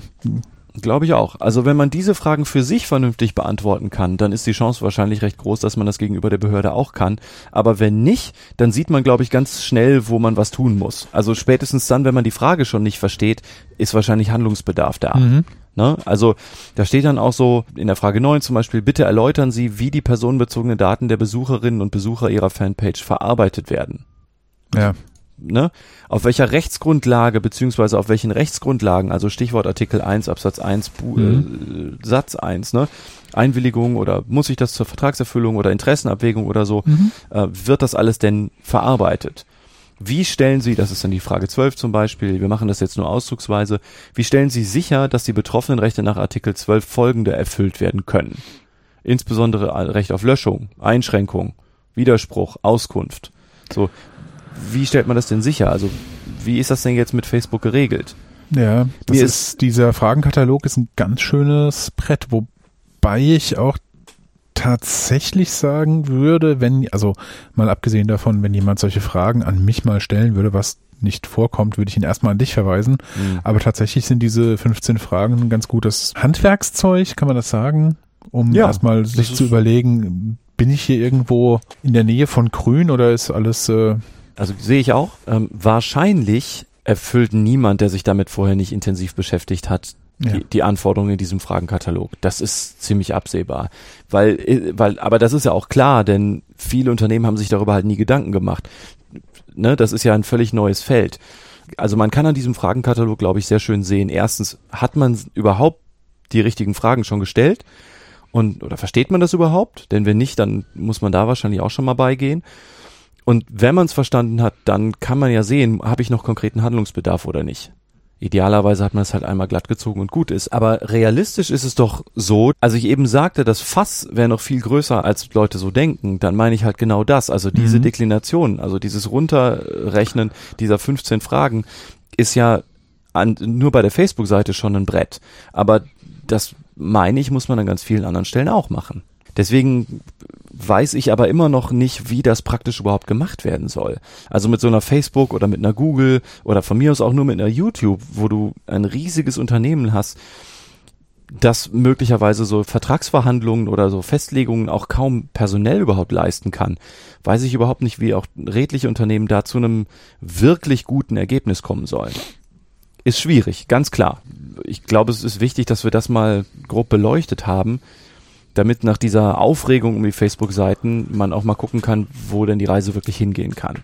Glaube ich auch. Also wenn man diese Fragen für sich vernünftig beantworten kann, dann ist die Chance wahrscheinlich recht groß, dass man das gegenüber der Behörde auch kann. Aber wenn nicht, dann sieht man, glaube ich, ganz schnell, wo man was tun muss. Also spätestens dann, wenn man die Frage schon nicht versteht, ist wahrscheinlich Handlungsbedarf da. Mhm. Ne? Also da steht dann auch so in der Frage 9 zum Beispiel, bitte erläutern Sie, wie die personenbezogenen Daten der Besucherinnen und Besucher Ihrer Fanpage verarbeitet werden. Ja ne, auf welcher Rechtsgrundlage beziehungsweise auf welchen Rechtsgrundlagen, also Stichwort Artikel 1 Absatz 1 Bu mhm. äh, Satz 1, ne, Einwilligung oder muss ich das zur Vertragserfüllung oder Interessenabwägung oder so, mhm. äh, wird das alles denn verarbeitet? Wie stellen Sie, das ist dann die Frage 12 zum Beispiel, wir machen das jetzt nur auszugsweise, wie stellen Sie sicher, dass die betroffenen Rechte nach Artikel 12 folgende erfüllt werden können? Insbesondere Recht auf Löschung, Einschränkung, Widerspruch, Auskunft. So, wie stellt man das denn sicher? Also wie ist das denn jetzt mit Facebook geregelt? Ja, das ist, ist, dieser Fragenkatalog ist ein ganz schönes Brett, wobei ich auch tatsächlich sagen würde, wenn, also mal abgesehen davon, wenn jemand solche Fragen an mich mal stellen würde, was nicht vorkommt, würde ich ihn erstmal an dich verweisen. Mhm. Aber tatsächlich sind diese 15 Fragen ein ganz gutes Handwerkszeug, kann man das sagen, um ja, erstmal sich zu überlegen, bin ich hier irgendwo in der Nähe von Grün oder ist alles äh, also sehe ich auch. Ähm, wahrscheinlich erfüllt niemand, der sich damit vorher nicht intensiv beschäftigt hat, die, ja. die Anforderungen in diesem Fragenkatalog. Das ist ziemlich absehbar. Weil, äh, weil, aber das ist ja auch klar, denn viele Unternehmen haben sich darüber halt nie Gedanken gemacht. Ne, das ist ja ein völlig neues Feld. Also man kann an diesem Fragenkatalog, glaube ich, sehr schön sehen. Erstens, hat man überhaupt die richtigen Fragen schon gestellt? Und, oder versteht man das überhaupt? Denn wenn nicht, dann muss man da wahrscheinlich auch schon mal beigehen. Und wenn man es verstanden hat, dann kann man ja sehen, habe ich noch konkreten Handlungsbedarf oder nicht. Idealerweise hat man es halt einmal glatt gezogen und gut ist. Aber realistisch ist es doch so, als ich eben sagte, das Fass wäre noch viel größer, als Leute so denken, dann meine ich halt genau das. Also diese mhm. Deklination, also dieses Runterrechnen dieser 15 Fragen ist ja an, nur bei der Facebook-Seite schon ein Brett. Aber das meine ich, muss man an ganz vielen anderen Stellen auch machen. Deswegen weiß ich aber immer noch nicht, wie das praktisch überhaupt gemacht werden soll. Also mit so einer Facebook oder mit einer Google oder von mir aus auch nur mit einer YouTube, wo du ein riesiges Unternehmen hast, das möglicherweise so Vertragsverhandlungen oder so Festlegungen auch kaum personell überhaupt leisten kann, weiß ich überhaupt nicht, wie auch redliche Unternehmen da zu einem wirklich guten Ergebnis kommen sollen. Ist schwierig, ganz klar. Ich glaube, es ist wichtig, dass wir das mal grob beleuchtet haben, damit nach dieser Aufregung um die Facebook-Seiten man auch mal gucken kann, wo denn die Reise wirklich hingehen kann.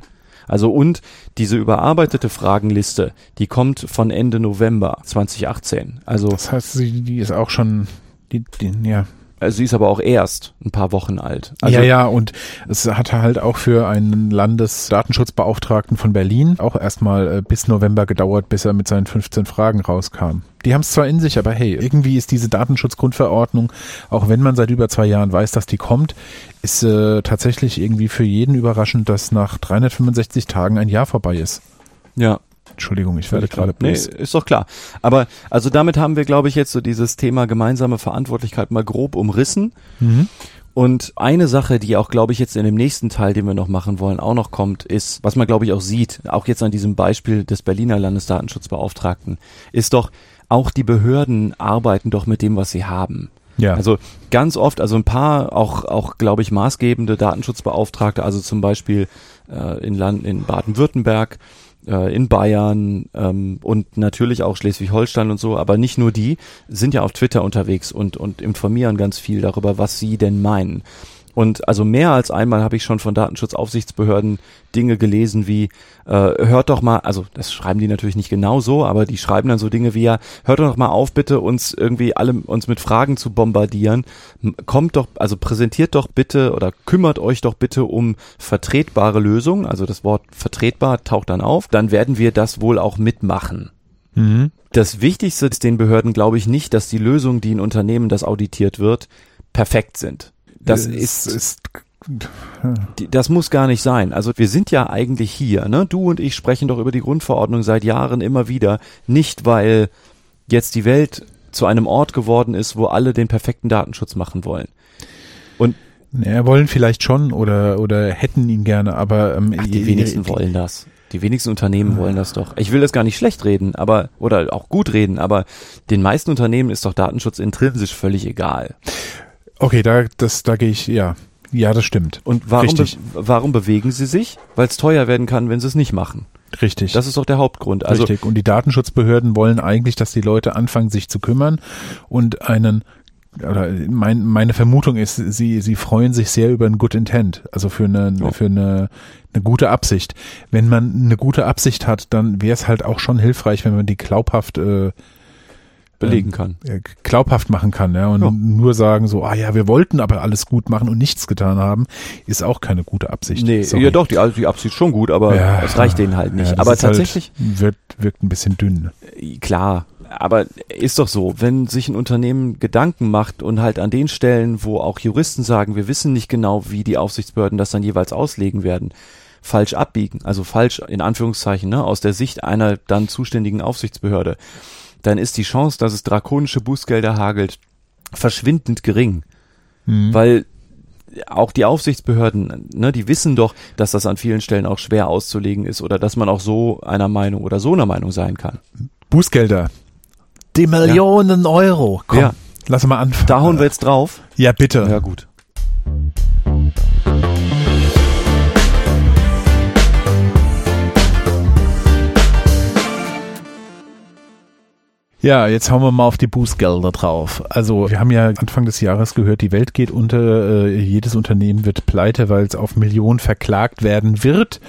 Also und diese überarbeitete Fragenliste, die kommt von Ende November 2018. Also das heißt, die ist auch schon die, die ja sie ist aber auch erst ein paar Wochen alt. Also ja, ja, und es hat halt auch für einen Landesdatenschutzbeauftragten von Berlin auch erstmal äh, bis November gedauert, bis er mit seinen 15 Fragen rauskam. Die haben es zwar in sich, aber hey, irgendwie ist diese Datenschutzgrundverordnung, auch wenn man seit über zwei Jahren weiß, dass die kommt, ist äh, tatsächlich irgendwie für jeden überraschend, dass nach 365 Tagen ein Jahr vorbei ist. Ja, Entschuldigung, ich werde gerade Nee, bloß. ist doch klar. Aber also damit haben wir, glaube ich, jetzt so dieses Thema gemeinsame Verantwortlichkeit mal grob umrissen. Mhm. Und eine Sache, die auch, glaube ich, jetzt in dem nächsten Teil, den wir noch machen wollen, auch noch kommt, ist, was man, glaube ich, auch sieht, auch jetzt an diesem Beispiel des Berliner Landesdatenschutzbeauftragten, ist doch, auch die Behörden arbeiten doch mit dem, was sie haben. Ja. Also ganz oft, also ein paar auch, auch glaube ich, maßgebende Datenschutzbeauftragte, also zum Beispiel äh, in Land, in Baden-Württemberg, äh, in Bayern ähm, und natürlich auch Schleswig-Holstein und so, aber nicht nur die, sind ja auf Twitter unterwegs und, und informieren ganz viel darüber, was sie denn meinen. Und also mehr als einmal habe ich schon von Datenschutzaufsichtsbehörden Dinge gelesen wie, äh, hört doch mal, also das schreiben die natürlich nicht genau so, aber die schreiben dann so Dinge wie, ja, hört doch mal auf, bitte uns irgendwie alle uns mit Fragen zu bombardieren. Kommt doch, also präsentiert doch bitte oder kümmert euch doch bitte um vertretbare Lösungen. Also das Wort vertretbar taucht dann auf. Dann werden wir das wohl auch mitmachen. Mhm. Das Wichtigste ist den Behörden, glaube ich, nicht, dass die Lösungen, die in Unternehmen, das auditiert wird, perfekt sind. Das Es ist, ist die- das muss gar nicht sein. Also wir sind ja eigentlich hier, ne? Du und ich sprechen doch über die Grundverordnung seit Jahren immer wieder, nicht weil jetzt die Welt zu einem Ort geworden ist, wo alle den perfekten Datenschutz machen wollen. Und Ja, wollen vielleicht schon oder oder hätten ihn gerne, aber ähm, ach, die wenigsten wollen das. Die wenigsten Unternehmen wollen das doch. Ich will das gar nicht schlecht reden, aber oder auch gut reden, aber den meisten Unternehmen ist doch Datenschutz intrinsisch völlig egal. Okay, da das da gehe ich ja. Ja, das stimmt. Und warum, be warum bewegen sie sich? Weil es teuer werden kann, wenn sie es nicht machen. Richtig. Das ist doch der Hauptgrund. Also Richtig. Und die Datenschutzbehörden wollen eigentlich, dass die Leute anfangen, sich zu kümmern und einen oder mein, meine Vermutung ist, sie, sie freuen sich sehr über ein Good Intent, also für eine, Ja. für eine, eine gute Absicht. Wenn man eine gute Absicht hat, dann wäre es halt auch schon hilfreich, wenn man die glaubhaft äh, belegen kann. äh, glaubhaft machen kann, ja, und Ja. nur sagen so, ah ja, wir wollten aber alles gut machen und nichts getan haben, ist auch keine gute Absicht. Nee, Sorry. ja doch, die, also die Absicht schon gut, aber Ja. es reicht denen halt nicht. Ja, aber halt- tatsächlich, wird, wirkt ein bisschen dünn. klar, aber ist doch so, wenn sich ein Unternehmen Gedanken macht und halt an den Stellen, wo auch Juristen sagen, wir wissen nicht genau, wie die Aufsichtsbehörden das dann jeweils auslegen werden, falsch abbiegen, also falsch in Anführungszeichen, ne, aus der Sicht einer dann zuständigen Aufsichtsbehörde, dann ist die Chance, dass es drakonische Bußgelder hagelt, verschwindend gering. Mhm. Weil auch die Aufsichtsbehörden, ne, die wissen doch, dass das an vielen Stellen auch schwer auszulegen ist oder dass man auch so einer Meinung oder so einer Meinung sein kann. Bußgelder. Die Millionen Euro. Komm, Ja. lass mal anfangen. Da hauen wir jetzt drauf. Ja, bitte. Ja, gut. Ja, jetzt hauen wir mal auf die Bußgelder drauf. Also wir haben ja Anfang des Jahres gehört, die Welt geht unter, äh, jedes Unternehmen wird pleite, weil es auf Millionen verklagt werden wird.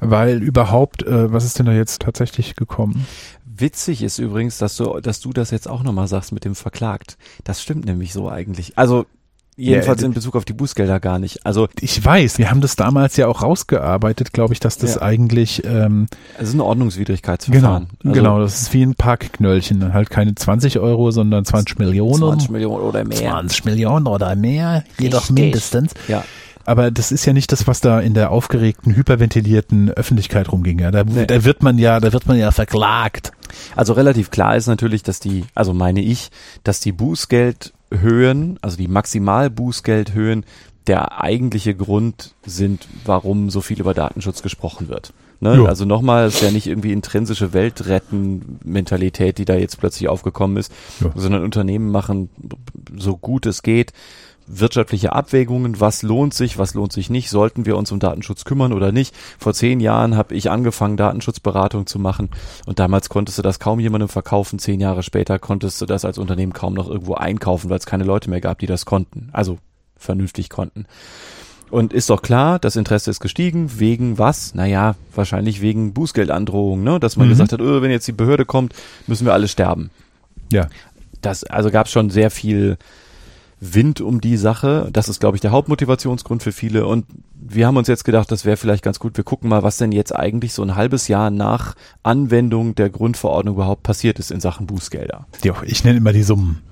Weil überhaupt, äh, was ist denn da jetzt tatsächlich gekommen? Witzig ist übrigens, dass du, dass du das jetzt auch nochmal sagst mit dem verklagt. Das stimmt nämlich so eigentlich. Also jedenfalls Ja, in Bezug auf die Bußgelder gar nicht. Also Ich weiß, wir haben das damals ja auch rausgearbeitet, glaube ich, dass das Ja. eigentlich ähm, es ist ein genau, Ordnungswidrigkeitsverfahren. Also genau, das ist wie ein Parkknöllchen, halt keine 20 Euro, sondern 20 Millionen. 20 Millionen oder mehr. 20 Millionen oder mehr, jedoch mindestens. Ja. Aber das ist ja nicht das, was da in der aufgeregten, hyperventilierten Öffentlichkeit rumging. Ja, da, Nee. da wird man ja, da wird man ja verklagt. Also relativ klar ist natürlich, dass die, also meine ich, dass die Bußgeldhöhen, also die Maximalbußgeldhöhen, der eigentliche Grund sind, warum so viel über Datenschutz gesprochen wird. Ne? Ja. Also nochmal, es ist ja nicht irgendwie intrinsische Weltretten-Mentalität, die da jetzt plötzlich aufgekommen ist, Ja. sondern Unternehmen machen so gut es geht wirtschaftliche Abwägungen, was lohnt sich, was lohnt sich nicht, sollten wir uns um Datenschutz kümmern oder nicht. Vor zehn Jahren habe ich angefangen, Datenschutzberatung zu machen und damals konntest du das kaum jemandem verkaufen. Zehn Jahre später konntest du das als Unternehmen kaum noch irgendwo einkaufen, weil es keine Leute mehr gab, die das konnten, also vernünftig konnten. Und ist doch klar, das Interesse ist gestiegen, wegen was? Naja, wahrscheinlich wegen Bußgeldandrohung, ne? Dass man Mhm. gesagt hat, öh, wenn jetzt die Behörde kommt, müssen wir alle sterben Ja. das, also gab es schon sehr viel Wind um die Sache. Das ist, glaube ich, der Hauptmotivationsgrund für viele. Und wir haben uns jetzt gedacht, das wäre vielleicht ganz gut. Wir gucken mal, was denn jetzt eigentlich so ein halbes Jahr nach Anwendung der Grundverordnung überhaupt passiert ist in Sachen Bußgelder. Ja, ich nenne immer die Summen.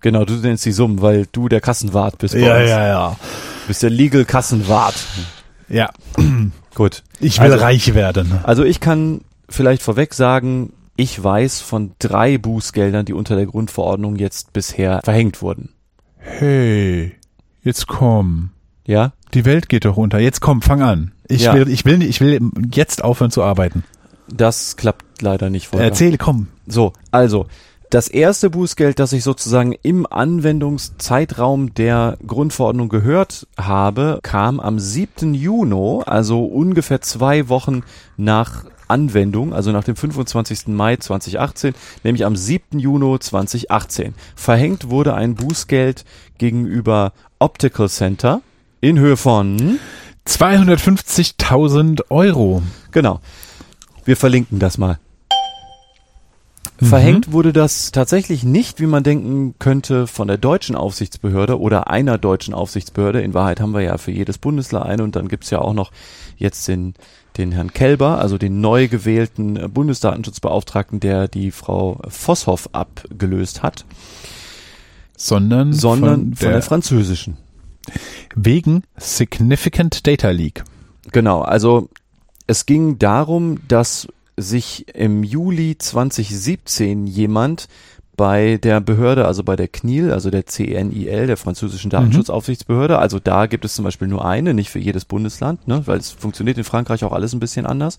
Genau, du nennst die Summen, weil du der Kassenwart bist. Ja, uns. ja, ja. Du bist der Legal Kassenwart. Ja, Gut. ich will Also- reich werden. Also ich kann vielleicht vorweg sagen, ich weiß von drei Bußgeldern, die unter der Grundverordnung jetzt bisher verhängt wurden. Hey, jetzt komm. Ja? Die Welt geht doch unter. Jetzt komm, fang an. Ich Ja. will, ich will, ich will jetzt aufhören zu arbeiten. Das klappt leider nicht Volker. Erzähl, komm. So, also das erste Bußgeld, das ich sozusagen im Anwendungszeitraum der Grundverordnung gehört habe, kam am 7. Juni, also ungefähr zwei Wochen nach Anwendung, also nach dem 25. Mai 2018, nämlich am 7. Juni 2018. Verhängt wurde ein Bußgeld gegenüber Optical Center in Höhe von, 250.000 Euro. genau, wir verlinken das mal. Verhängt wurde das tatsächlich nicht, wie man denken könnte, von der deutschen Aufsichtsbehörde oder einer deutschen Aufsichtsbehörde. In Wahrheit haben wir ja für jedes Bundesland eine und dann gibt's ja auch noch jetzt den, den Herrn Kelber, also den neu gewählten äh, Bundesdatenschutzbeauftragten, der die Frau Vosshoff abgelöst hat, Sondern, sondern von, der, der französischen. wegen Significant Data Leak. Genau, also es ging darum, dass sich im Juli 2017 jemand bei der Behörde, also bei der CNIL, also der CNIL, der französischen Datenschutzaufsichtsbehörde, also da gibt es zum Beispiel nur eine, nicht für jedes Bundesland, ne, weil es funktioniert in Frankreich auch alles ein bisschen anders,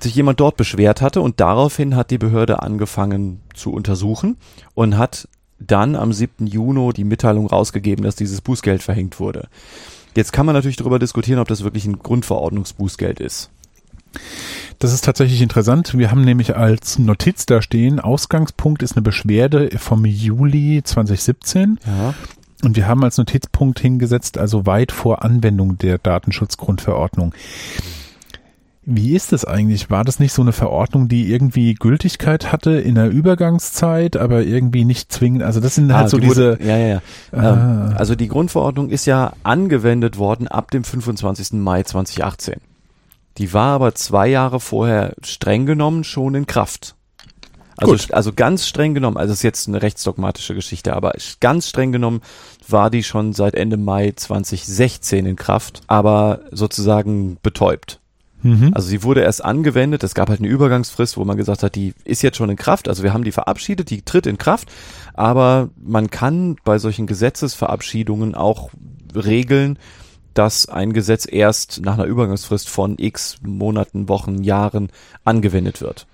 sich jemand dort beschwert hatte und daraufhin hat die Behörde angefangen zu untersuchen und hat dann am 7. Juni die Mitteilung rausgegeben, dass dieses Bußgeld verhängt wurde. Jetzt kann man natürlich darüber diskutieren, ob das wirklich ein Grundverordnungsbußgeld ist. Das ist tatsächlich interessant. Wir haben nämlich als Notiz da stehen, Ausgangspunkt ist eine Beschwerde vom Juli 2017 Ja. und wir haben als Notizpunkt hingesetzt, also weit vor Anwendung der Datenschutzgrundverordnung. Wie ist das eigentlich? War das nicht so eine Verordnung, die irgendwie Gültigkeit hatte in der Übergangszeit, aber irgendwie nicht zwingend? Also das sind halt Ah, so die diese. wurde, ja, ja, ja. Ah. Also die Grundverordnung ist ja angewendet worden ab dem 25. Mai 2018. Die war aber zwei Jahre vorher streng genommen schon in Kraft. Also, Gut. also ganz streng genommen, also es ist jetzt eine rechtsdogmatische Geschichte, aber ganz streng genommen war die schon seit Ende Mai 2016 in Kraft, aber sozusagen betäubt. Mhm. Also sie wurde erst angewendet, es gab halt eine Übergangsfrist, wo man gesagt hat, die ist jetzt schon in Kraft, also wir haben die verabschiedet, die tritt in Kraft, aber man kann bei solchen Gesetzesverabschiedungen auch regeln, dass ein Gesetz erst nach einer Übergangsfrist von x Monaten, Wochen, Jahren angewendet wird.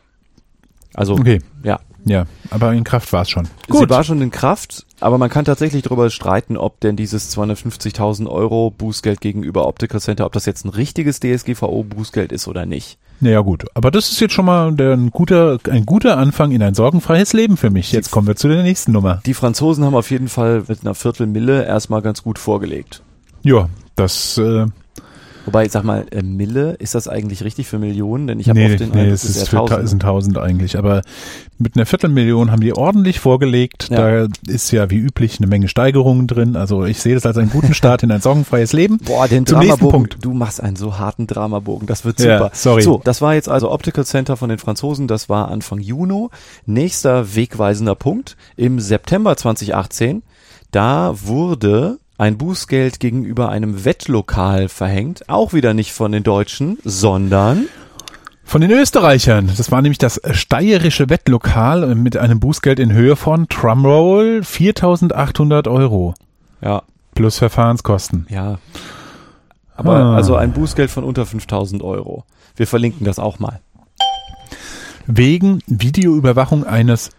Also Okay, ja, ja, aber in Kraft war es schon. sie war schon in Kraft, aber man kann tatsächlich darüber streiten, ob denn dieses 250.000 Euro Bußgeld gegenüber Optical Center, ob das jetzt ein richtiges DSGVO-Bußgeld ist oder nicht. Naja gut, aber das ist jetzt schon mal der, ein, guter, ein guter Anfang in ein sorgenfreies Leben für mich. Jetzt kommen wir zu der nächsten Nummer. Die Franzosen haben auf jeden Fall mit einer Viertelmille erstmal ganz gut vorgelegt. Ja, das äh, Wobei, sag mal, äh, Mille, ist das eigentlich richtig für Millionen? Denn ich habe nee, oft den nee, Eindruck, es ist ist für tausend. sind tausend eigentlich, aber mit einer Viertelmillion haben die ordentlich vorgelegt. Ja. Da ist ja wie üblich eine Menge Steigerungen drin. Also ich sehe das als einen guten Start in ein sorgenfreies Leben. Boah, den Zum nächsten Dramabogen. Punkt. Du machst einen so harten Dramabogen. Das wird Ja, super. sorry. So, das war jetzt also Optical Center von den Franzosen. Das war Anfang Juni. Nächster wegweisender Punkt. Im September 2018, da wurde ein Bußgeld gegenüber einem Wettlokal verhängt. Auch wieder nicht von den Deutschen, sondern Von den Österreichern. Das war nämlich das steirische Wettlokal mit einem Bußgeld in Höhe von Drumroll 4.800 Euro ja, plus Verfahrenskosten. ja. Aber Ah. also ein Bußgeld von unter 5000 Euro. Wir verlinken das auch mal. Wegen Videoüberwachung eines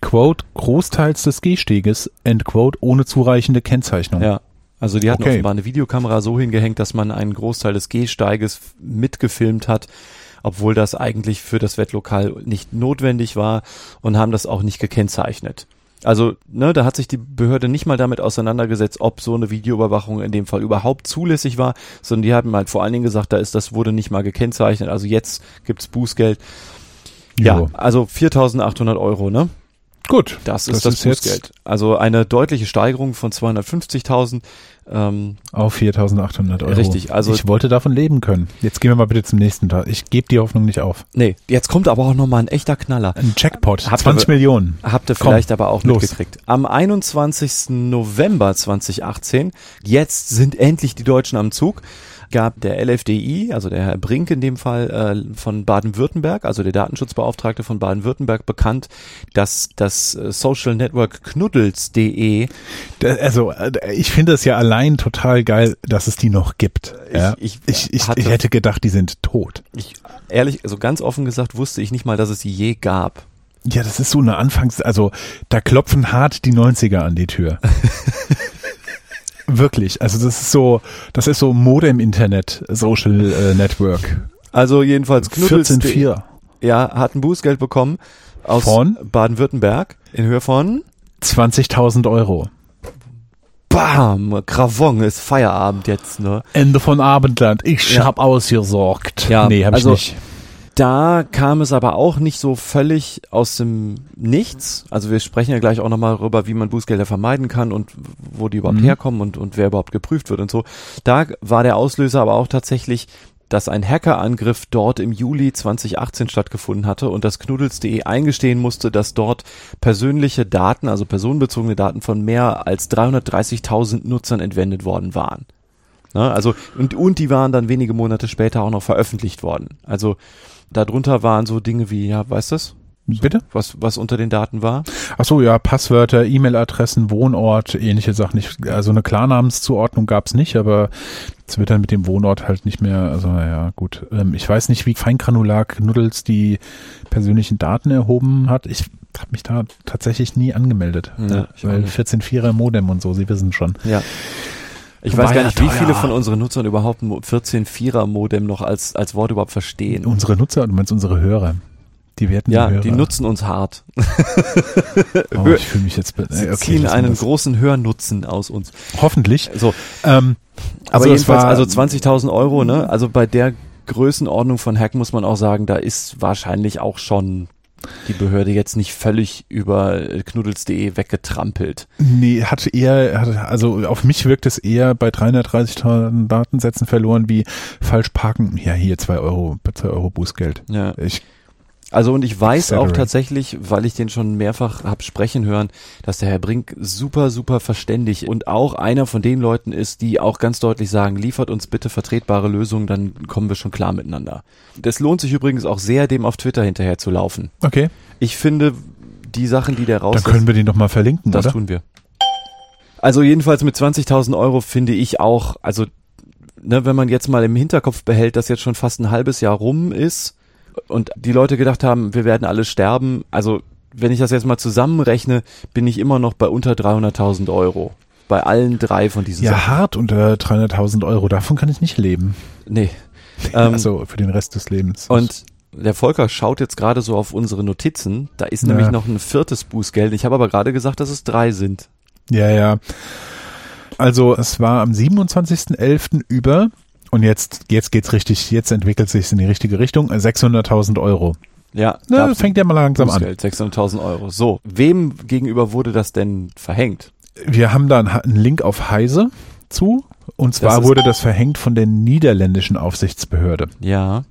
Quote Großteils des Gehsteges End Quote ohne zureichende Kennzeichnung. Ja. Also die hatten Okay. offenbar eine Videokamera so hingehängt, dass man einen Großteil des Gehsteiges mitgefilmt hat, obwohl das eigentlich für das Wettlokal nicht notwendig war und haben das auch nicht gekennzeichnet. Also, ne, da hat sich die Behörde nicht mal damit auseinandergesetzt, ob so eine Videoüberwachung in dem Fall überhaupt zulässig war, sondern die haben halt vor allen Dingen gesagt, da ist, das wurde nicht mal gekennzeichnet, also jetzt gibt's Bußgeld. Ja, Jo. also 4.800 Euro, ne? Gut. Das ist das, ist Bußgeld. Also eine deutliche Steigerung von 250.000 ähm, auf 4.800 Euro. Richtig. Also ich wollte davon leben können. Jetzt gehen wir mal bitte zum nächsten Tag. Ich gebe die Hoffnung nicht auf. Nee, jetzt kommt aber auch noch mal ein echter Knaller. Ein Jackpot. Habt 20 ihr, Millionen. Habt ihr vielleicht aber auch los. mitgekriegt. Am 21. November 2018, jetzt sind endlich die Deutschen am Zug gab der LFDI, also der Herr Brink in dem Fall äh, von Baden-Württemberg, also der Datenschutzbeauftragte von Baden-Württemberg, bekannt, dass das äh, Social Network knuddels.de also äh, ich finde es ja allein total geil, dass es die noch gibt. Ja? Ich, ich, ich, hatte, ich hätte gedacht, die sind tot. Ich ehrlich, also ganz offen gesagt, wusste ich nicht mal, dass es die je gab. Ja, das ist so eine Anfangs, also da klopfen hart die 90er an die Tür. Wirklich. Also das ist so, das ist so Modem-Internet, Social äh, Network. Also jedenfalls Knuddels 14.4. Ja, hat ein Bußgeld bekommen aus von Baden-Württemberg in Höhe von 20.000 Euro. Bam, Gravon ist Feierabend jetzt, ne? Ende von Abendland. Ich ja. hab ausgesorgt. Ja, nee, hab also, ich nicht. Da kam es aber auch nicht so völlig aus dem Nichts. Also wir sprechen ja gleich auch nochmal darüber, wie man Bußgelder vermeiden kann und wo die überhaupt mhm. herkommen und, und wer überhaupt geprüft wird und so. Da war der Auslöser aber auch tatsächlich, dass ein Hackerangriff dort im Juli 2018 stattgefunden hatte und das Knuddels.de eingestehen musste, dass dort persönliche Daten, also personenbezogene Daten von mehr als 330.000 Nutzern entwendet worden waren. Ne? Also und, und die waren dann wenige Monate später auch noch veröffentlicht worden. Also Darunter waren so Dinge wie, ja, weißt du das? Bitte? Was, was unter den Daten war? Ach so, ja, Passwörter, E-Mail-Adressen, Wohnort, ähnliche Sachen. Ich, also eine Klarnamenszuordnung gab's nicht, aber es wird dann mit dem Wohnort halt nicht mehr, also ja, gut. Ähm, ich weiß nicht, wie feingranular Knuddels die persönlichen Daten erhoben hat. Ich habe mich da tatsächlich nie angemeldet. Ja, weil 14.4er Modem und so, Sie wissen schon. Ja. Ich weiß gar nicht, wie viele von unseren Nutzern überhaupt ein 14.4er Modem noch als, als Wort überhaupt verstehen. Unsere Nutzer, du meinst unsere Hörer. Die werden ja, die, die nutzen uns hart. oh, ich fühle mich jetzt. Sie okay, ziehen einen großen Hörnutzen aus uns. Hoffentlich. So, ähm, aber also jedenfalls, also 20.000 Euro, ne? Also bei der Größenordnung von Hack muss man auch sagen, da ist wahrscheinlich auch schon die Behörde jetzt nicht völlig über knuddels.de weggetrampelt. Nee, hat eher, also auf mich wirkt es eher bei 330.000 Datensätzen verloren wie falsch parken. Ja, hier zwei Euro, zwei Euro Bußgeld. Ja. Ich also und ich weiß auch tatsächlich, weil ich den schon mehrfach hab sprechen hören, dass der Herr Brink super, super verständig und auch einer von den Leuten ist, die auch ganz deutlich sagen, liefert uns bitte vertretbare Lösungen, dann kommen wir schon klar miteinander. Das lohnt sich übrigens auch sehr, dem auf Twitter hinterher zu laufen. Okay. Ich finde, die Sachen, die der raus... Dann können wir den doch mal verlinken, Das oder? tun wir. Also jedenfalls mit 20.000 Euro finde ich auch, also ne, wenn man jetzt mal im Hinterkopf behält, dass jetzt schon fast ein halbes Jahr rum ist, und die Leute gedacht haben, wir werden alle sterben. Also wenn ich das jetzt mal zusammenrechne, bin ich immer noch bei unter 300.000 Euro. Bei allen drei von diesen Ja, Sachen. hart unter 300.000 Euro. Davon kann ich nicht leben. Nee. Ähm, also für den Rest des Lebens. Und der Volker schaut jetzt gerade so auf unsere Notizen. Da ist ja. nämlich noch ein viertes Bußgeld. Ich habe aber gerade gesagt, dass es drei sind. Ja, ja. Also es war am 27.11. über und jetzt, jetzt geht's richtig, jetzt entwickelt sich's in die richtige Richtung. 600.000 Euro. Ja, Na, fängt ja mal langsam an. 600.000 Euro. So, wem gegenüber wurde das denn verhängt? Wir haben da einen Link auf Heise zu. Und zwar wurde das verhängt von der niederländischen Aufsichtsbehörde. Ja.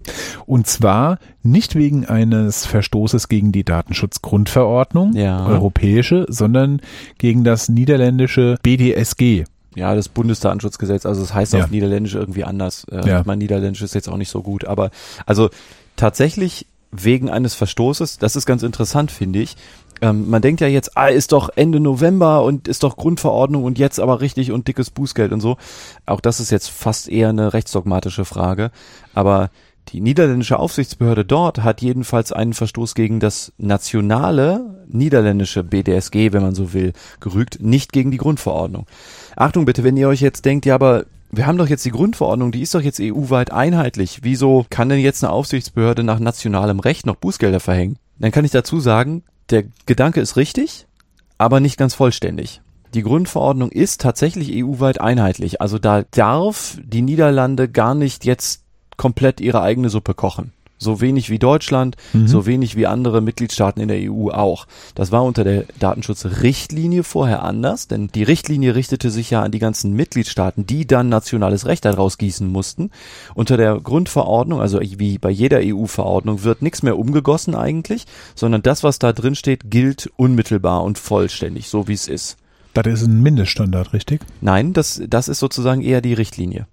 Und zwar nicht wegen eines Verstoßes gegen die Datenschutzgrundverordnung, ja. europäische, sondern gegen das niederländische BDSG. Ja, das Bundesdatenschutzgesetz, also es das heißt ja. auf Niederländisch irgendwie anders. Äh, ja. Mein Niederländisch ist jetzt auch nicht so gut, aber also tatsächlich wegen eines Verstoßes, das ist ganz interessant, finde ich. Ähm, man denkt ja jetzt, ah, ist doch Ende November und ist doch Grundverordnung und jetzt aber richtig und dickes Bußgeld und so. Auch das ist jetzt fast eher eine rechtsdogmatische Frage. Aber die niederländische Aufsichtsbehörde dort hat jedenfalls einen Verstoß gegen das nationale niederländische BDSG, wenn man so will, gerügt, nicht gegen die Grundverordnung. Achtung bitte, wenn ihr euch jetzt denkt, ja, aber wir haben doch jetzt die Grundverordnung, die ist doch jetzt EU-weit einheitlich. Wieso kann denn jetzt eine Aufsichtsbehörde nach nationalem Recht noch Bußgelder verhängen? Dann kann ich dazu sagen, der Gedanke ist richtig, aber nicht ganz vollständig. Die Grundverordnung ist tatsächlich EU-weit einheitlich. Also da darf die Niederlande gar nicht jetzt komplett ihre eigene Suppe kochen. So wenig wie Deutschland, mhm. so wenig wie andere Mitgliedstaaten in der EU auch. Das war unter der Datenschutzrichtlinie vorher anders, denn die Richtlinie richtete sich ja an die ganzen Mitgliedstaaten, die dann nationales Recht daraus gießen mussten. Unter der Grundverordnung, also wie bei jeder EU-Verordnung, wird nichts mehr umgegossen eigentlich, sondern das, was da drin steht, gilt unmittelbar und vollständig, so wie es ist. Das ist ein Mindeststandard, richtig? Nein, das, das ist sozusagen eher die Richtlinie.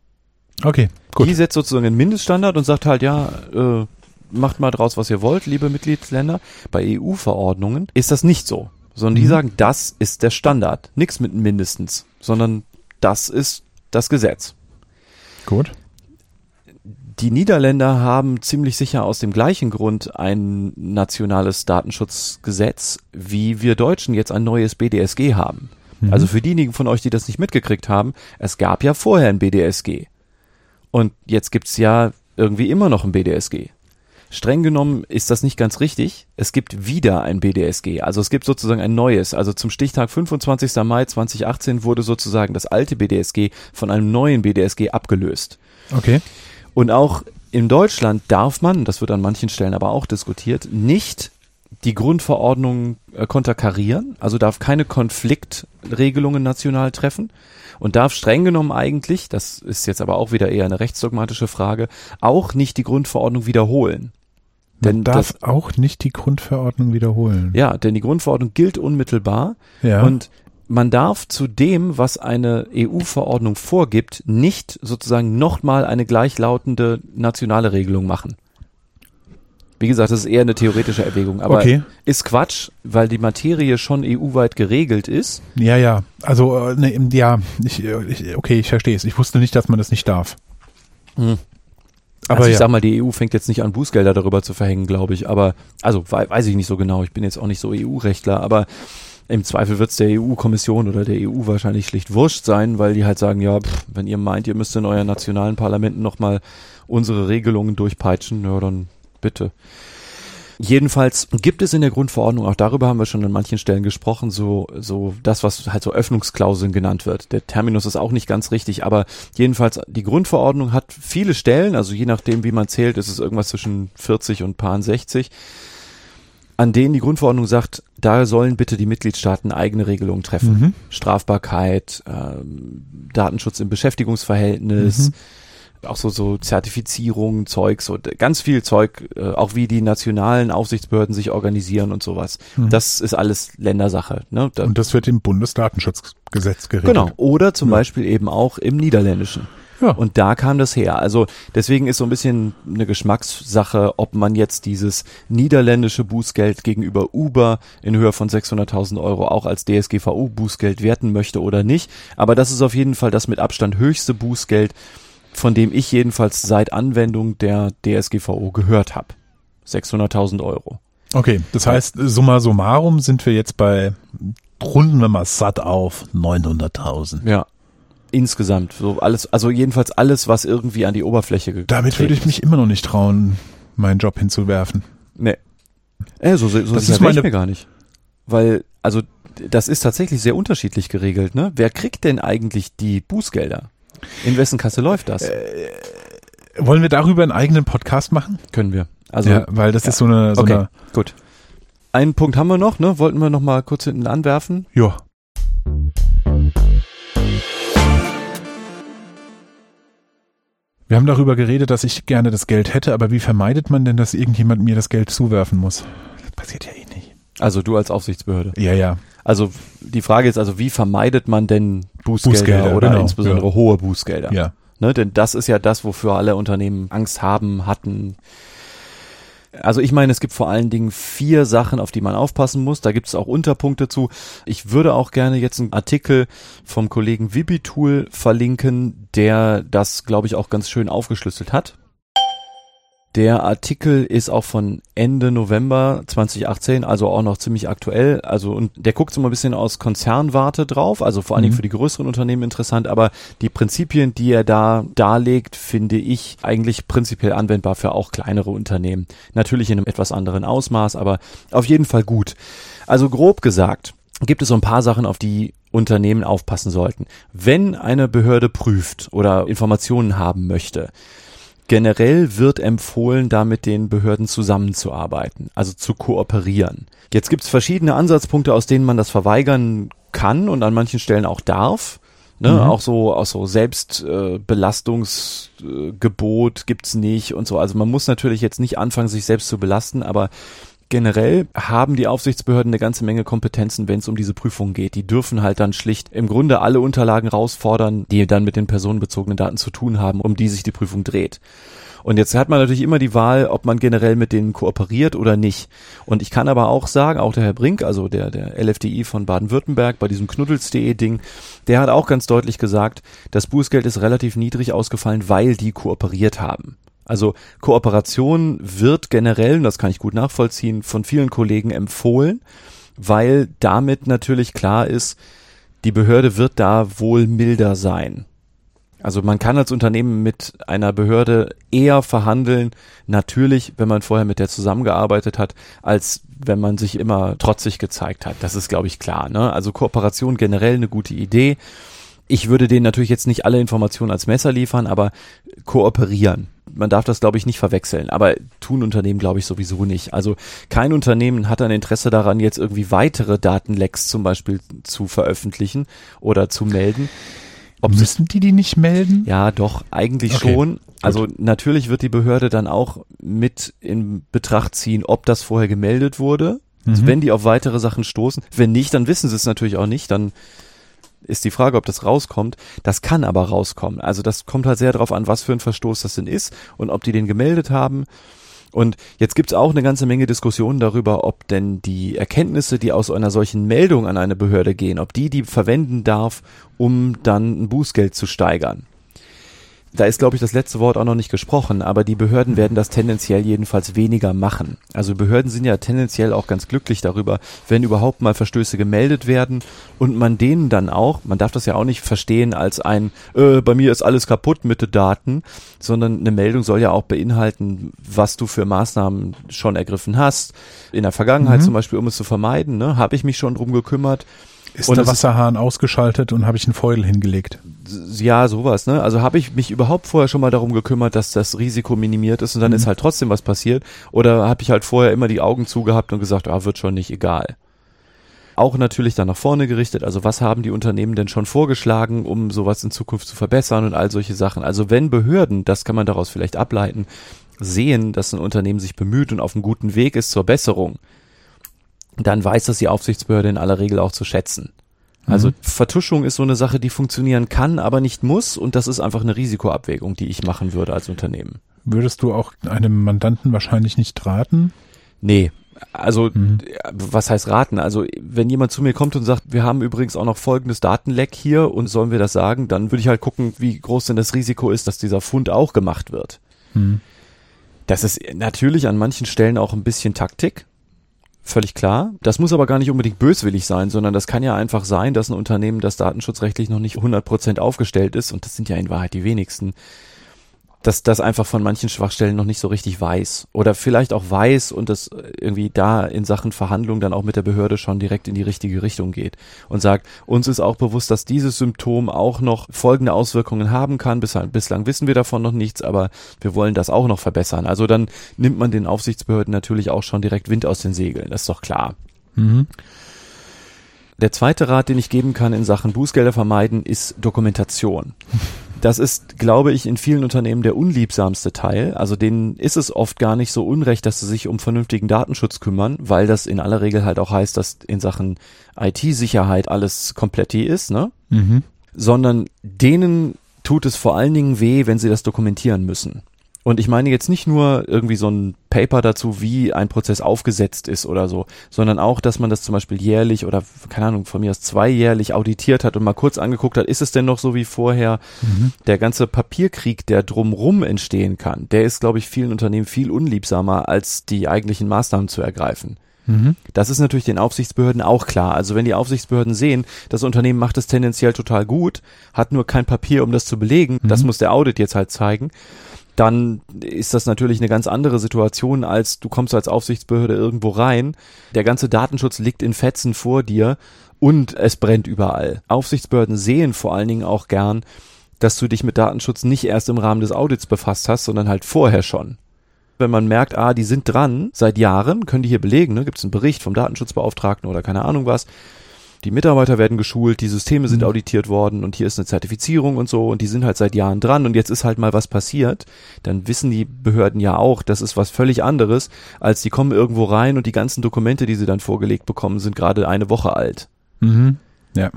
Okay, gut. Die setzt sozusagen einen Mindeststandard und sagt halt, ja, äh, macht mal draus, was ihr wollt, liebe Mitgliedsländer. Bei EU-Verordnungen ist das nicht so, sondern mhm. die sagen, das ist der Standard. Nichts mit mindestens, sondern das ist das Gesetz. Gut. Die Niederländer haben ziemlich sicher aus dem gleichen Grund ein nationales Datenschutzgesetz, wie wir Deutschen jetzt ein neues BDSG haben. Mhm. Also für diejenigen von euch, die das nicht mitgekriegt haben, es gab ja vorher ein BDSG. Und jetzt gibt's ja irgendwie immer noch ein BDSG. Streng genommen ist das nicht ganz richtig. Es gibt wieder ein BDSG. Also es gibt sozusagen ein neues. Also zum Stichtag 25. Mai 2018 wurde sozusagen das alte BDSG von einem neuen BDSG abgelöst. Okay. Und auch in Deutschland darf man, das wird an manchen Stellen aber auch diskutiert, nicht die Grundverordnung äh, konterkarieren, also darf keine Konfliktregelungen national treffen und darf streng genommen eigentlich, das ist jetzt aber auch wieder eher eine rechtsdogmatische Frage, auch nicht die Grundverordnung wiederholen. Denn Man darf das, auch nicht die Grundverordnung wiederholen. Ja, denn die Grundverordnung gilt unmittelbar ja. und man darf zu dem, was eine EU-Verordnung vorgibt, nicht sozusagen nochmal eine gleichlautende nationale Regelung machen. Wie gesagt, das ist eher eine theoretische Erwägung, aber okay. ist Quatsch, weil die Materie schon EU-weit geregelt ist. Ja, ja. Also, äh, ne, ja, ich, ich, okay, ich verstehe es. Ich wusste nicht, dass man das nicht darf. Hm. Aber also ich ja. sag mal, die EU fängt jetzt nicht an, Bußgelder darüber zu verhängen, glaube ich. Aber, also weiß ich nicht so genau. Ich bin jetzt auch nicht so EU-Rechtler, aber im Zweifel wird es der EU-Kommission oder der EU wahrscheinlich schlicht wurscht sein, weil die halt sagen, ja, pff, wenn ihr meint, ihr müsst in euren nationalen Parlamenten nochmal unsere Regelungen durchpeitschen, ja, dann bitte. Jedenfalls gibt es in der Grundverordnung, auch darüber haben wir schon an manchen Stellen gesprochen, so, so das, was halt so Öffnungsklauseln genannt wird. Der Terminus ist auch nicht ganz richtig, aber jedenfalls die Grundverordnung hat viele Stellen, also je nachdem, wie man zählt, ist es irgendwas zwischen 40 und paar 60, an denen die Grundverordnung sagt, da sollen bitte die Mitgliedstaaten eigene Regelungen treffen. Mhm. Strafbarkeit, ähm, Datenschutz im Beschäftigungsverhältnis, mhm auch so, so Zertifizierungen, Zeug, so ganz viel Zeug, äh, auch wie die nationalen Aufsichtsbehörden sich organisieren und sowas. Mhm. Das ist alles Ländersache. Ne? Da, und das wird im Bundesdatenschutzgesetz geregelt. Genau. Oder zum ja. Beispiel eben auch im Niederländischen. Ja. Und da kam das her. Also deswegen ist so ein bisschen eine Geschmackssache, ob man jetzt dieses niederländische Bußgeld gegenüber Uber in Höhe von 600.000 Euro auch als DSGVO-Bußgeld werten möchte oder nicht. Aber das ist auf jeden Fall das mit Abstand höchste Bußgeld, von dem ich jedenfalls seit Anwendung der DSGVO gehört habe. 600.000 Euro. Okay, das heißt, summa summarum sind wir jetzt bei, runden wir mal satt auf, 900.000. Ja, insgesamt. So alles, also jedenfalls alles, was irgendwie an die Oberfläche gekommen Damit würde ich mich immer noch nicht trauen, meinen Job hinzuwerfen. Nee. Äh, so, so, so das ist meine, mir gar nicht. Weil, also, das ist tatsächlich sehr unterschiedlich geregelt, ne? Wer kriegt denn eigentlich die Bußgelder? In wessen Kasse läuft das? Äh, wollen wir darüber einen eigenen Podcast machen? Können wir. Also, ja, weil das ja. ist so eine, so okay, eine. Gut. Einen Punkt haben wir noch, ne? Wollten wir noch mal kurz hinten anwerfen? Ja. Wir haben darüber geredet, dass ich gerne das Geld hätte, aber wie vermeidet man denn, dass irgendjemand mir das Geld zuwerfen muss? Das passiert ja eh nicht. Also du als Aufsichtsbehörde. Ja, ja. Also die Frage ist also, wie vermeidet man denn Bußgelder, Bußgelder oder genau, insbesondere ja. hohe Bußgelder? Ja. Ne, denn das ist ja das, wofür alle Unternehmen Angst haben, hatten. Also ich meine, es gibt vor allen Dingen vier Sachen, auf die man aufpassen muss. Da gibt es auch Unterpunkte zu. Ich würde auch gerne jetzt einen Artikel vom Kollegen Wibitool verlinken, der das, glaube ich, auch ganz schön aufgeschlüsselt hat. Der Artikel ist auch von Ende November 2018, also auch noch ziemlich aktuell. Also und der guckt so mal ein bisschen aus Konzernwarte drauf, also vor allen Dingen mhm. für die größeren Unternehmen interessant. Aber die Prinzipien, die er da darlegt, finde ich eigentlich prinzipiell anwendbar für auch kleinere Unternehmen. Natürlich in einem etwas anderen Ausmaß, aber auf jeden Fall gut. Also grob gesagt gibt es so ein paar Sachen, auf die Unternehmen aufpassen sollten. Wenn eine Behörde prüft oder Informationen haben möchte, generell wird empfohlen, da mit den Behörden zusammenzuarbeiten, also zu kooperieren. Jetzt gibt es verschiedene Ansatzpunkte, aus denen man das verweigern kann und an manchen Stellen auch darf. Ne, mhm. Auch so, auch so Selbstbelastungsgebot äh, gibt's nicht und so. Also man muss natürlich jetzt nicht anfangen, sich selbst zu belasten, aber generell haben die Aufsichtsbehörden eine ganze Menge Kompetenzen, wenn es um diese Prüfung geht. Die dürfen halt dann schlicht im Grunde alle Unterlagen rausfordern, die dann mit den personenbezogenen Daten zu tun haben, um die sich die Prüfung dreht. Und jetzt hat man natürlich immer die Wahl, ob man generell mit denen kooperiert oder nicht. Und ich kann aber auch sagen, auch der Herr Brink, also der, der LFDI von Baden-Württemberg bei diesem knuddels.de Ding, der hat auch ganz deutlich gesagt, das Bußgeld ist relativ niedrig ausgefallen, weil die kooperiert haben. Also Kooperation wird generell, und das kann ich gut nachvollziehen, von vielen Kollegen empfohlen, weil damit natürlich klar ist, die Behörde wird da wohl milder sein. Also man kann als Unternehmen mit einer Behörde eher verhandeln, natürlich, wenn man vorher mit der zusammengearbeitet hat, als wenn man sich immer trotzig gezeigt hat. Das ist, glaube ich, klar. Ne? Also Kooperation generell eine gute Idee. Ich würde denen natürlich jetzt nicht alle Informationen als Messer liefern, aber kooperieren. Man darf das, glaube ich, nicht verwechseln. Aber tun Unternehmen, glaube ich, sowieso nicht. Also kein Unternehmen hat ein Interesse daran, jetzt irgendwie weitere Datenlecks zum Beispiel zu veröffentlichen oder zu melden. Ob Müssen die die nicht melden? Ja, doch, eigentlich okay. schon. Also Gut. natürlich wird die Behörde dann auch mit in Betracht ziehen, ob das vorher gemeldet wurde. Mhm. Wenn die auf weitere Sachen stoßen. Wenn nicht, dann wissen sie es natürlich auch nicht. Dann ist die Frage, ob das rauskommt. Das kann aber rauskommen. Also das kommt halt sehr darauf an, was für ein Verstoß das denn ist und ob die den gemeldet haben. Und jetzt gibt's auch eine ganze Menge Diskussionen darüber, ob denn die Erkenntnisse, die aus einer solchen Meldung an eine Behörde gehen, ob die die verwenden darf, um dann ein Bußgeld zu steigern da ist, glaube ich, das letzte Wort auch noch nicht gesprochen, aber die Behörden werden das tendenziell jedenfalls weniger machen. Also Behörden sind ja tendenziell auch ganz glücklich darüber, wenn überhaupt mal Verstöße gemeldet werden und man denen dann auch, man darf das ja auch nicht verstehen als ein, äh, bei mir ist alles kaputt mit den Daten, sondern eine Meldung soll ja auch beinhalten, was du für Maßnahmen schon ergriffen hast. In der Vergangenheit mhm. zum Beispiel, um es zu vermeiden, ne, habe ich mich schon drum gekümmert ist und der Wasserhahn ausgeschaltet und habe ich einen Feudel hingelegt? Ja, sowas, ne? Also habe ich mich überhaupt vorher schon mal darum gekümmert, dass das Risiko minimiert ist und dann mhm. ist halt trotzdem was passiert? Oder habe ich halt vorher immer die Augen zugehabt und gesagt, ah, wird schon nicht egal? Auch natürlich dann nach vorne gerichtet, also was haben die Unternehmen denn schon vorgeschlagen, um sowas in Zukunft zu verbessern und all solche Sachen. Also wenn Behörden, das kann man daraus vielleicht ableiten, sehen, dass ein Unternehmen sich bemüht und auf einem guten Weg ist zur Besserung, dann weiß das die Aufsichtsbehörde in aller Regel auch zu schätzen. Also mhm. Vertuschung ist so eine Sache, die funktionieren kann, aber nicht muss und das ist einfach eine Risikoabwägung, die ich machen würde als Unternehmen. Würdest du auch einem Mandanten wahrscheinlich nicht raten? Nee, also mhm. was heißt raten? Also wenn jemand zu mir kommt und sagt, wir haben übrigens auch noch folgendes Datenleck hier und sollen wir das sagen, dann würde ich halt gucken, wie groß denn das Risiko ist, dass dieser Fund auch gemacht wird. Mhm. Das ist natürlich an manchen Stellen auch ein bisschen Taktik. Völlig klar. Das muss aber gar nicht unbedingt böswillig sein, sondern das kann ja einfach sein, dass ein Unternehmen, das datenschutzrechtlich noch nicht 100% aufgestellt ist, und das sind ja in Wahrheit die wenigsten, dass das einfach von manchen Schwachstellen noch nicht so richtig weiß oder vielleicht auch weiß und das irgendwie da in Sachen Verhandlung dann auch mit der Behörde schon direkt in die richtige Richtung geht und sagt, uns ist auch bewusst, dass dieses Symptom auch noch folgende Auswirkungen haben kann. Bislang, bislang wissen wir davon noch nichts, aber wir wollen das auch noch verbessern. Also dann nimmt man den Aufsichtsbehörden natürlich auch schon direkt Wind aus den Segeln, das ist doch klar. Mhm. Der zweite Rat, den ich geben kann in Sachen Bußgelder vermeiden, ist Dokumentation. Das ist, glaube ich, in vielen Unternehmen der unliebsamste Teil. Also denen ist es oft gar nicht so unrecht, dass sie sich um vernünftigen Datenschutz kümmern, weil das in aller Regel halt auch heißt, dass in Sachen IT-Sicherheit alles kompletti ist, ne? Mhm. Sondern denen tut es vor allen Dingen weh, wenn sie das dokumentieren müssen. Und ich meine jetzt nicht nur irgendwie so ein Paper dazu, wie ein Prozess aufgesetzt ist oder so, sondern auch, dass man das zum Beispiel jährlich oder, keine Ahnung, von mir aus zweijährlich auditiert hat und mal kurz angeguckt hat, ist es denn noch so wie vorher? Mhm. Der ganze Papierkrieg, der drumrum entstehen kann, der ist, glaube ich, vielen Unternehmen viel unliebsamer, als die eigentlichen Maßnahmen zu ergreifen. Mhm. Das ist natürlich den Aufsichtsbehörden auch klar. Also wenn die Aufsichtsbehörden sehen, das Unternehmen macht es tendenziell total gut, hat nur kein Papier, um das zu belegen, mhm. das muss der Audit jetzt halt zeigen, dann ist das natürlich eine ganz andere Situation, als du kommst als Aufsichtsbehörde irgendwo rein. Der ganze Datenschutz liegt in Fetzen vor dir und es brennt überall. Aufsichtsbehörden sehen vor allen Dingen auch gern, dass du dich mit Datenschutz nicht erst im Rahmen des Audits befasst hast, sondern halt vorher schon. Wenn man merkt, ah, die sind dran seit Jahren, können die hier belegen, ne? gibt es einen Bericht vom Datenschutzbeauftragten oder keine Ahnung was, die Mitarbeiter werden geschult, die Systeme sind mhm. auditiert worden und hier ist eine Zertifizierung und so und die sind halt seit Jahren dran und jetzt ist halt mal was passiert, dann wissen die Behörden ja auch, das ist was völlig anderes, als die kommen irgendwo rein und die ganzen Dokumente, die sie dann vorgelegt bekommen, sind gerade eine Woche alt. Mhm. Ja.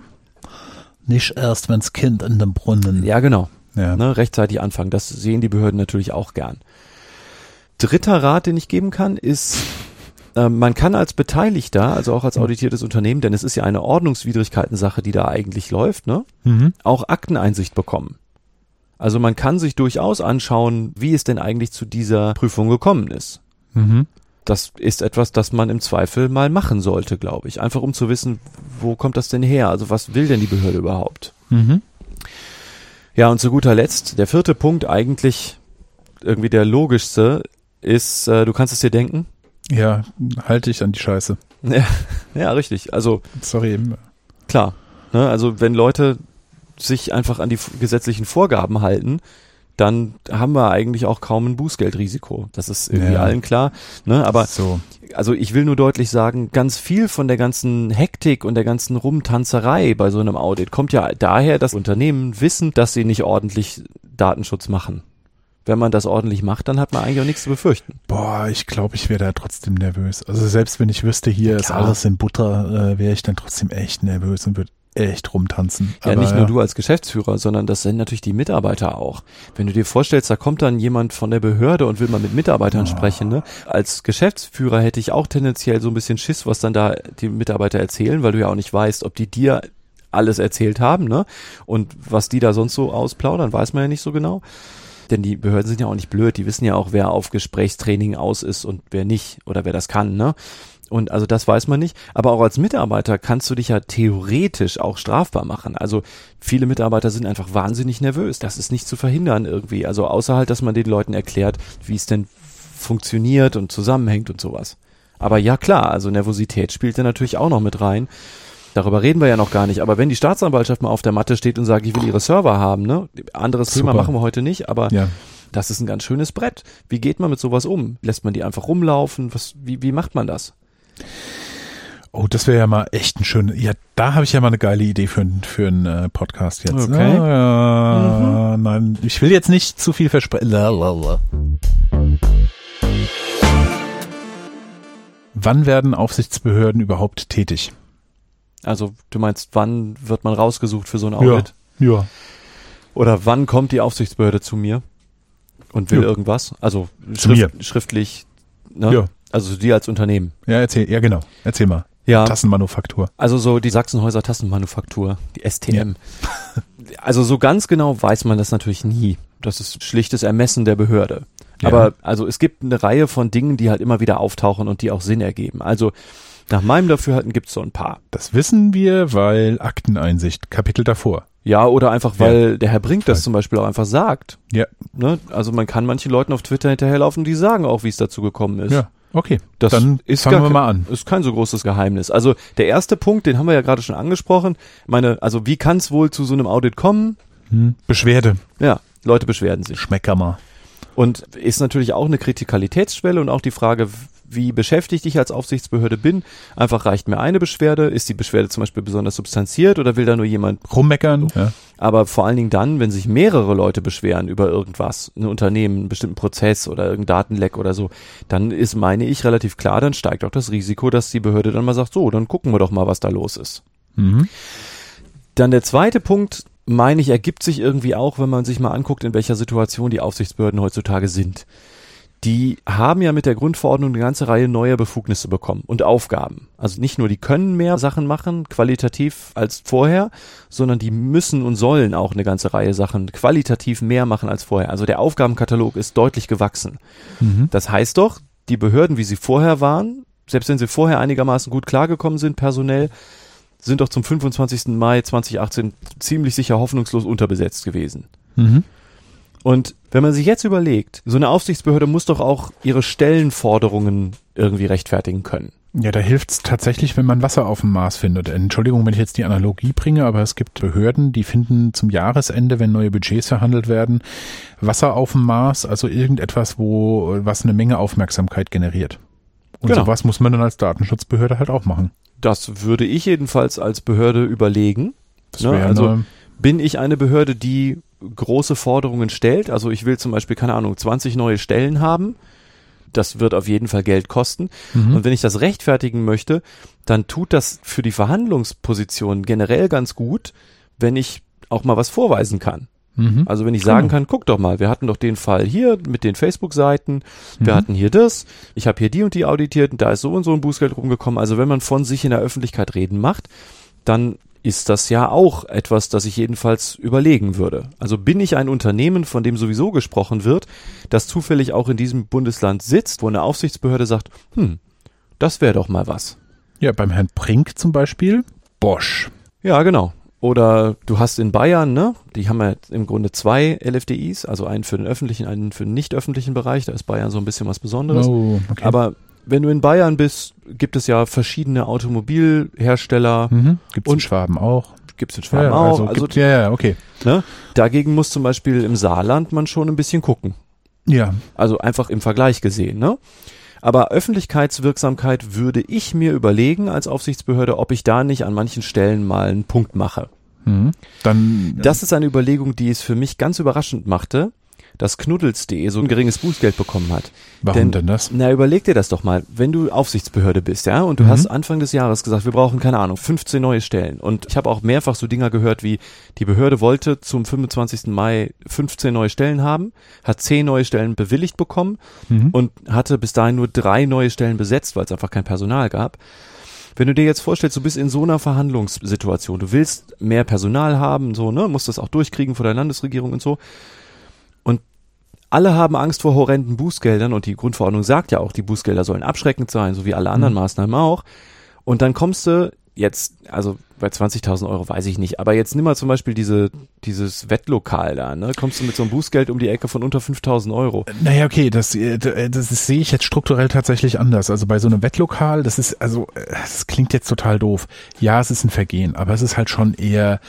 Nicht erst, wenns Kind in dem Brunnen. Ja, genau. Ja. Ne, rechtzeitig anfangen. Das sehen die Behörden natürlich auch gern. Dritter Rat, den ich geben kann, ist ähm, man kann als Beteiligter, also auch als mhm. auditiertes Unternehmen, denn es ist ja eine Ordnungswidrigkeiten-Sache, die da eigentlich läuft, ne? Mhm. Auch Akteneinsicht bekommen. Also man kann sich durchaus anschauen, wie es denn eigentlich zu dieser Prüfung gekommen ist. Mhm. Das ist etwas, das man im Zweifel mal machen sollte, glaube ich. Einfach um zu wissen, wo kommt das denn her? Also was will denn die Behörde überhaupt? Mhm. Ja, und zu guter Letzt, der vierte Punkt eigentlich irgendwie der logischste ist, äh, du kannst es dir denken, ja, halte ich an die Scheiße. Ja, ja richtig. Also. Sorry. Klar. Ne, also wenn Leute sich einfach an die gesetzlichen Vorgaben halten, dann haben wir eigentlich auch kaum ein Bußgeldrisiko. Das ist irgendwie ja. allen klar. Ne? Aber so. also ich will nur deutlich sagen, ganz viel von der ganzen Hektik und der ganzen Rumtanzerei bei so einem Audit kommt ja daher, dass Unternehmen wissen, dass sie nicht ordentlich Datenschutz machen wenn man das ordentlich macht, dann hat man eigentlich auch nichts zu befürchten. Boah, ich glaube, ich wäre da trotzdem nervös. Also selbst wenn ich wüsste, hier ja, ist alles in Butter, äh, wäre ich dann trotzdem echt nervös und würde echt rumtanzen. Ja, Aber, nicht nur ja. du als Geschäftsführer, sondern das sind natürlich die Mitarbeiter auch. Wenn du dir vorstellst, da kommt dann jemand von der Behörde und will mal mit Mitarbeitern oh. sprechen, ne? Als Geschäftsführer hätte ich auch tendenziell so ein bisschen Schiss, was dann da die Mitarbeiter erzählen, weil du ja auch nicht weißt, ob die dir alles erzählt haben, ne? Und was die da sonst so ausplaudern, weiß man ja nicht so genau. Denn die Behörden sind ja auch nicht blöd, die wissen ja auch, wer auf Gesprächstraining aus ist und wer nicht oder wer das kann, ne? Und also das weiß man nicht. Aber auch als Mitarbeiter kannst du dich ja theoretisch auch strafbar machen. Also viele Mitarbeiter sind einfach wahnsinnig nervös. Das ist nicht zu verhindern irgendwie. Also außer halt, dass man den Leuten erklärt, wie es denn funktioniert und zusammenhängt und sowas. Aber ja klar, also Nervosität spielt da natürlich auch noch mit rein. Darüber reden wir ja noch gar nicht. Aber wenn die Staatsanwaltschaft mal auf der Matte steht und sagt, ich will ihre Server haben, ne? Anderes Super. Thema machen wir heute nicht, aber ja. das ist ein ganz schönes Brett. Wie geht man mit sowas um? Lässt man die einfach rumlaufen? Was, wie, wie macht man das? Oh, das wäre ja mal echt ein schöner. Ja, da habe ich ja mal eine geile Idee für, für einen äh, Podcast jetzt. Okay. Ah, mhm. Nein, ich will jetzt nicht zu viel versprechen. Wann werden Aufsichtsbehörden überhaupt tätig? Also du meinst, wann wird man rausgesucht für so ein Audit? Ja. ja. Oder wann kommt die Aufsichtsbehörde zu mir und will ja. irgendwas? Also schrift, schriftlich, ne? Ja. Also dir als Unternehmen. Ja, erzähl, ja genau. Erzähl mal. Ja. Tassenmanufaktur. Also so die Sachsenhäuser Tassenmanufaktur, die STM. Ja. also so ganz genau weiß man das natürlich nie. Das ist schlichtes Ermessen der Behörde. Ja. Aber also es gibt eine Reihe von Dingen, die halt immer wieder auftauchen und die auch Sinn ergeben. Also nach meinem Dafürhalten gibt es so ein paar. Das wissen wir, weil Akteneinsicht, Kapitel davor. Ja, oder einfach, weil ja. der Herr Brink das zum Beispiel auch einfach sagt. Ja. Ne? Also man kann manchen Leuten auf Twitter hinterherlaufen, die sagen auch, wie es dazu gekommen ist. Ja. Okay, das dann ist fangen wir mal an. Ist kein so großes Geheimnis. Also der erste Punkt, den haben wir ja gerade schon angesprochen. Meine, also wie kann es wohl zu so einem Audit kommen? Hm. Beschwerde. Ja, Leute beschwerden sich. Schmecker mal. Und ist natürlich auch eine Kritikalitätsschwelle und auch die Frage, wie beschäftigt ich als Aufsichtsbehörde bin. Einfach reicht mir eine Beschwerde. Ist die Beschwerde zum Beispiel besonders substanziert oder will da nur jemand rummeckern? Ja. Aber vor allen Dingen dann, wenn sich mehrere Leute beschweren über irgendwas, ein Unternehmen, einen bestimmten Prozess oder irgendein Datenleck oder so, dann ist, meine ich, relativ klar, dann steigt auch das Risiko, dass die Behörde dann mal sagt, so, dann gucken wir doch mal, was da los ist. Mhm. Dann der zweite Punkt, meine ich, ergibt sich irgendwie auch, wenn man sich mal anguckt, in welcher Situation die Aufsichtsbehörden heutzutage sind die haben ja mit der Grundverordnung eine ganze Reihe neuer Befugnisse bekommen und Aufgaben. Also nicht nur die können mehr Sachen machen, qualitativ als vorher, sondern die müssen und sollen auch eine ganze Reihe Sachen qualitativ mehr machen als vorher. Also der Aufgabenkatalog ist deutlich gewachsen. Mhm. Das heißt doch, die Behörden, wie sie vorher waren, selbst wenn sie vorher einigermaßen gut klargekommen sind, personell, sind doch zum 25. Mai 2018 ziemlich sicher hoffnungslos unterbesetzt gewesen. Mhm. Und wenn man sich jetzt überlegt, so eine Aufsichtsbehörde muss doch auch ihre Stellenforderungen irgendwie rechtfertigen können. Ja, da hilft es tatsächlich, wenn man Wasser auf dem Mars findet. Entschuldigung, wenn ich jetzt die Analogie bringe, aber es gibt Behörden, die finden zum Jahresende, wenn neue Budgets verhandelt werden, Wasser auf dem Mars, also irgendetwas, wo was eine Menge Aufmerksamkeit generiert. Und genau. sowas muss man dann als Datenschutzbehörde halt auch machen. Das würde ich jedenfalls als Behörde überlegen. Das ne? Also bin ich eine Behörde, die große Forderungen stellt. Also ich will zum Beispiel, keine Ahnung, 20 neue Stellen haben. Das wird auf jeden Fall Geld kosten. Mhm. Und wenn ich das rechtfertigen möchte, dann tut das für die Verhandlungsposition generell ganz gut, wenn ich auch mal was vorweisen kann. Mhm. Also wenn ich sagen genau. kann, guck doch mal, wir hatten doch den Fall hier mit den Facebook-Seiten, wir mhm. hatten hier das, ich habe hier die und die auditiert und da ist so und so ein Bußgeld rumgekommen. Also wenn man von sich in der Öffentlichkeit reden macht, dann ist das ja auch etwas, das ich jedenfalls überlegen würde. Also bin ich ein Unternehmen, von dem sowieso gesprochen wird, das zufällig auch in diesem Bundesland sitzt, wo eine Aufsichtsbehörde sagt, hm, das wäre doch mal was. Ja, beim Herrn Brink zum Beispiel, Bosch. Ja, genau. Oder du hast in Bayern, ne, die haben ja im Grunde zwei LFDIs, also einen für den öffentlichen, einen für den nicht öffentlichen Bereich. Da ist Bayern so ein bisschen was Besonderes. Oh, okay. Aber wenn du in Bayern bist, gibt es ja verschiedene Automobilhersteller. Mhm. Gibt es in Schwaben auch. Gibt es in Schwaben ja, auch. Also, also gibt, ja, ja, okay. Ne? Dagegen muss zum Beispiel im Saarland man schon ein bisschen gucken. Ja. Also einfach im Vergleich gesehen, ne? Aber Öffentlichkeitswirksamkeit würde ich mir überlegen als Aufsichtsbehörde, ob ich da nicht an manchen Stellen mal einen Punkt mache. Mhm. Dann, das ist eine Überlegung, die es für mich ganz überraschend machte, dass Knuddels.de so ein geringes Bußgeld bekommen hat. Warum denn, denn das? Na, überleg dir das doch mal. Wenn du Aufsichtsbehörde bist, ja, und du mhm. hast Anfang des Jahres gesagt, wir brauchen, keine Ahnung, 15 neue Stellen. Und ich habe auch mehrfach so Dinger gehört wie, die Behörde wollte zum 25. Mai 15 neue Stellen haben, hat 10 neue Stellen bewilligt bekommen mhm. und hatte bis dahin nur drei neue Stellen besetzt, weil es einfach kein Personal gab. Wenn du dir jetzt vorstellst, du bist in so einer Verhandlungssituation, du willst mehr Personal haben, so, ne, musst das auch durchkriegen vor der Landesregierung und so alle haben Angst vor horrenden Bußgeldern und die Grundverordnung sagt ja auch, die Bußgelder sollen abschreckend sein, so wie alle anderen mhm. Maßnahmen auch. Und dann kommst du jetzt, also bei 20.000 Euro weiß ich nicht, aber jetzt nimm mal zum Beispiel diese, dieses Wettlokal da, ne? Kommst du mit so einem Bußgeld um die Ecke von unter 5.000 Euro? Naja, okay, das, äh, das, das sehe ich jetzt strukturell tatsächlich anders. Also bei so einem Wettlokal, das ist, also, äh, das klingt jetzt total doof. Ja, es ist ein Vergehen, aber es ist halt schon eher,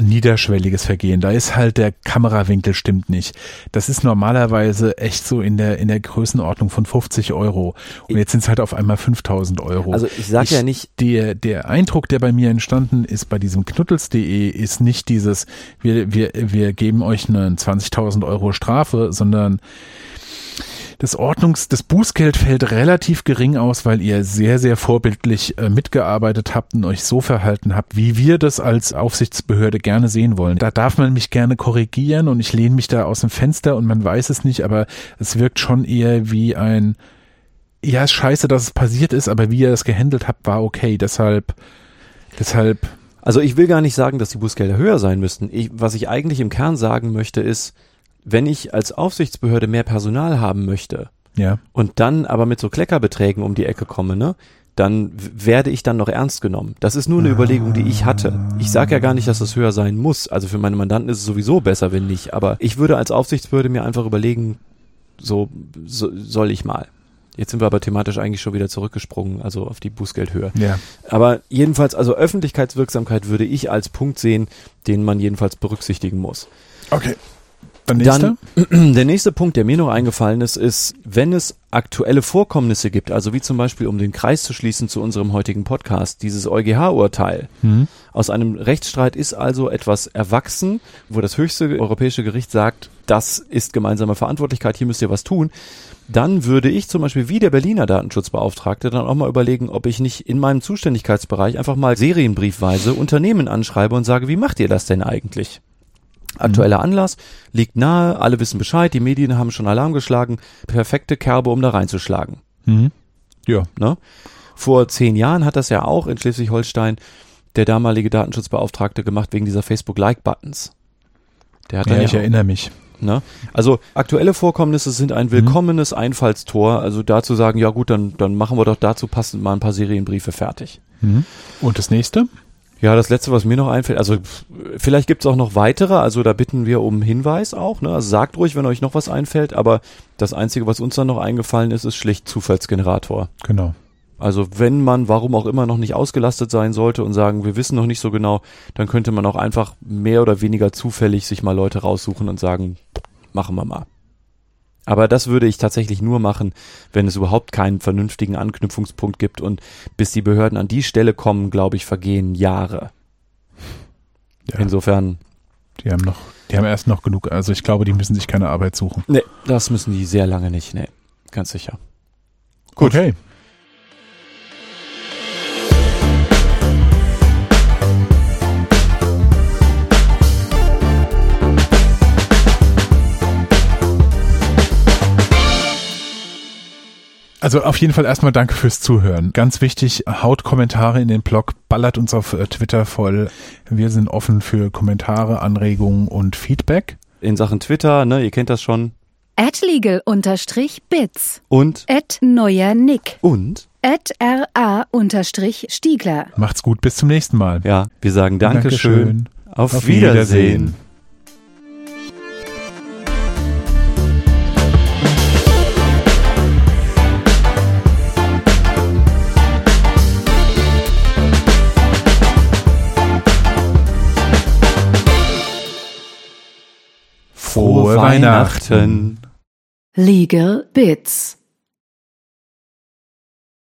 niederschwelliges Vergehen. Da ist halt der Kamerawinkel stimmt nicht. Das ist normalerweise echt so in der in der Größenordnung von 50 Euro. Und jetzt sind es halt auf einmal 5000 Euro. Also ich sage ja nicht. Der der Eindruck, der bei mir entstanden ist bei diesem Knuttels.de, ist nicht dieses wir wir wir geben euch eine 20.000 Euro Strafe, sondern das Ordnungs-, das Bußgeld fällt relativ gering aus, weil ihr sehr, sehr vorbildlich äh, mitgearbeitet habt und euch so verhalten habt, wie wir das als Aufsichtsbehörde gerne sehen wollen. Da darf man mich gerne korrigieren und ich lehne mich da aus dem Fenster und man weiß es nicht, aber es wirkt schon eher wie ein, ja, ist scheiße, dass es passiert ist, aber wie ihr das gehandelt habt, war okay. Deshalb, deshalb. Also ich will gar nicht sagen, dass die Bußgelder höher sein müssten. Ich, was ich eigentlich im Kern sagen möchte, ist, wenn ich als Aufsichtsbehörde mehr Personal haben möchte ja. und dann aber mit so Kleckerbeträgen um die Ecke komme, ne, dann werde ich dann noch ernst genommen. Das ist nur eine ah. Überlegung, die ich hatte. Ich sage ja gar nicht, dass es höher sein muss. Also für meine Mandanten ist es sowieso besser, wenn nicht. Aber ich würde als Aufsichtsbehörde mir einfach überlegen, so, so soll ich mal. Jetzt sind wir aber thematisch eigentlich schon wieder zurückgesprungen, also auf die Bußgeldhöhe. Ja. Aber jedenfalls, also Öffentlichkeitswirksamkeit würde ich als Punkt sehen, den man jedenfalls berücksichtigen muss. Okay. Der nächste? Dann, der nächste Punkt, der mir noch eingefallen ist, ist, wenn es aktuelle Vorkommnisse gibt, also wie zum Beispiel, um den Kreis zu schließen zu unserem heutigen Podcast, dieses EuGH-Urteil. Mhm. Aus einem Rechtsstreit ist also etwas erwachsen, wo das höchste europäische Gericht sagt, das ist gemeinsame Verantwortlichkeit, hier müsst ihr was tun. Dann würde ich zum Beispiel wie der Berliner Datenschutzbeauftragte dann auch mal überlegen, ob ich nicht in meinem Zuständigkeitsbereich einfach mal serienbriefweise Unternehmen anschreibe und sage, wie macht ihr das denn eigentlich? Aktueller Anlass, liegt nahe, alle wissen Bescheid, die Medien haben schon Alarm geschlagen, perfekte Kerbe, um da reinzuschlagen. Mhm. Ja. Ne? Vor zehn Jahren hat das ja auch in Schleswig-Holstein der damalige Datenschutzbeauftragte gemacht wegen dieser Facebook-Like-Buttons. Der hat ja, ich auch, erinnere mich. Ne? Also aktuelle Vorkommnisse sind ein willkommenes mhm. Einfallstor. Also dazu sagen, ja gut, dann, dann machen wir doch dazu passend mal ein paar Serienbriefe fertig. Mhm. Und das nächste? Ja, das letzte, was mir noch einfällt, also vielleicht gibt's auch noch weitere, also da bitten wir um Hinweis auch, ne? Also sagt ruhig, wenn euch noch was einfällt, aber das Einzige, was uns dann noch eingefallen ist, ist schlicht Zufallsgenerator. Genau. Also wenn man, warum auch immer, noch nicht ausgelastet sein sollte und sagen, wir wissen noch nicht so genau, dann könnte man auch einfach mehr oder weniger zufällig sich mal Leute raussuchen und sagen, machen wir mal. Aber das würde ich tatsächlich nur machen, wenn es überhaupt keinen vernünftigen Anknüpfungspunkt gibt und bis die Behörden an die Stelle kommen, glaube ich, vergehen Jahre. Ja. Insofern. Die haben noch, die haben erst noch genug, also ich glaube, die müssen sich keine Arbeit suchen. Nee, das müssen die sehr lange nicht, nee, ganz sicher. Gut. Okay. Also auf jeden Fall erstmal danke fürs Zuhören. Ganz wichtig, haut Kommentare in den Blog, ballert uns auf äh, Twitter voll. Wir sind offen für Kommentare, Anregungen und Feedback. In Sachen Twitter, ne, ihr kennt das schon. At legal unterstrich bits. Und? At neuer Nick. Und? At ra unterstrich Stiegler. Macht's gut, bis zum nächsten Mal. Ja, wir sagen Dankeschön. Dankeschön. Auf, auf Wiedersehen. Wiedersehen. Frohe Weihnachten. Legal Bits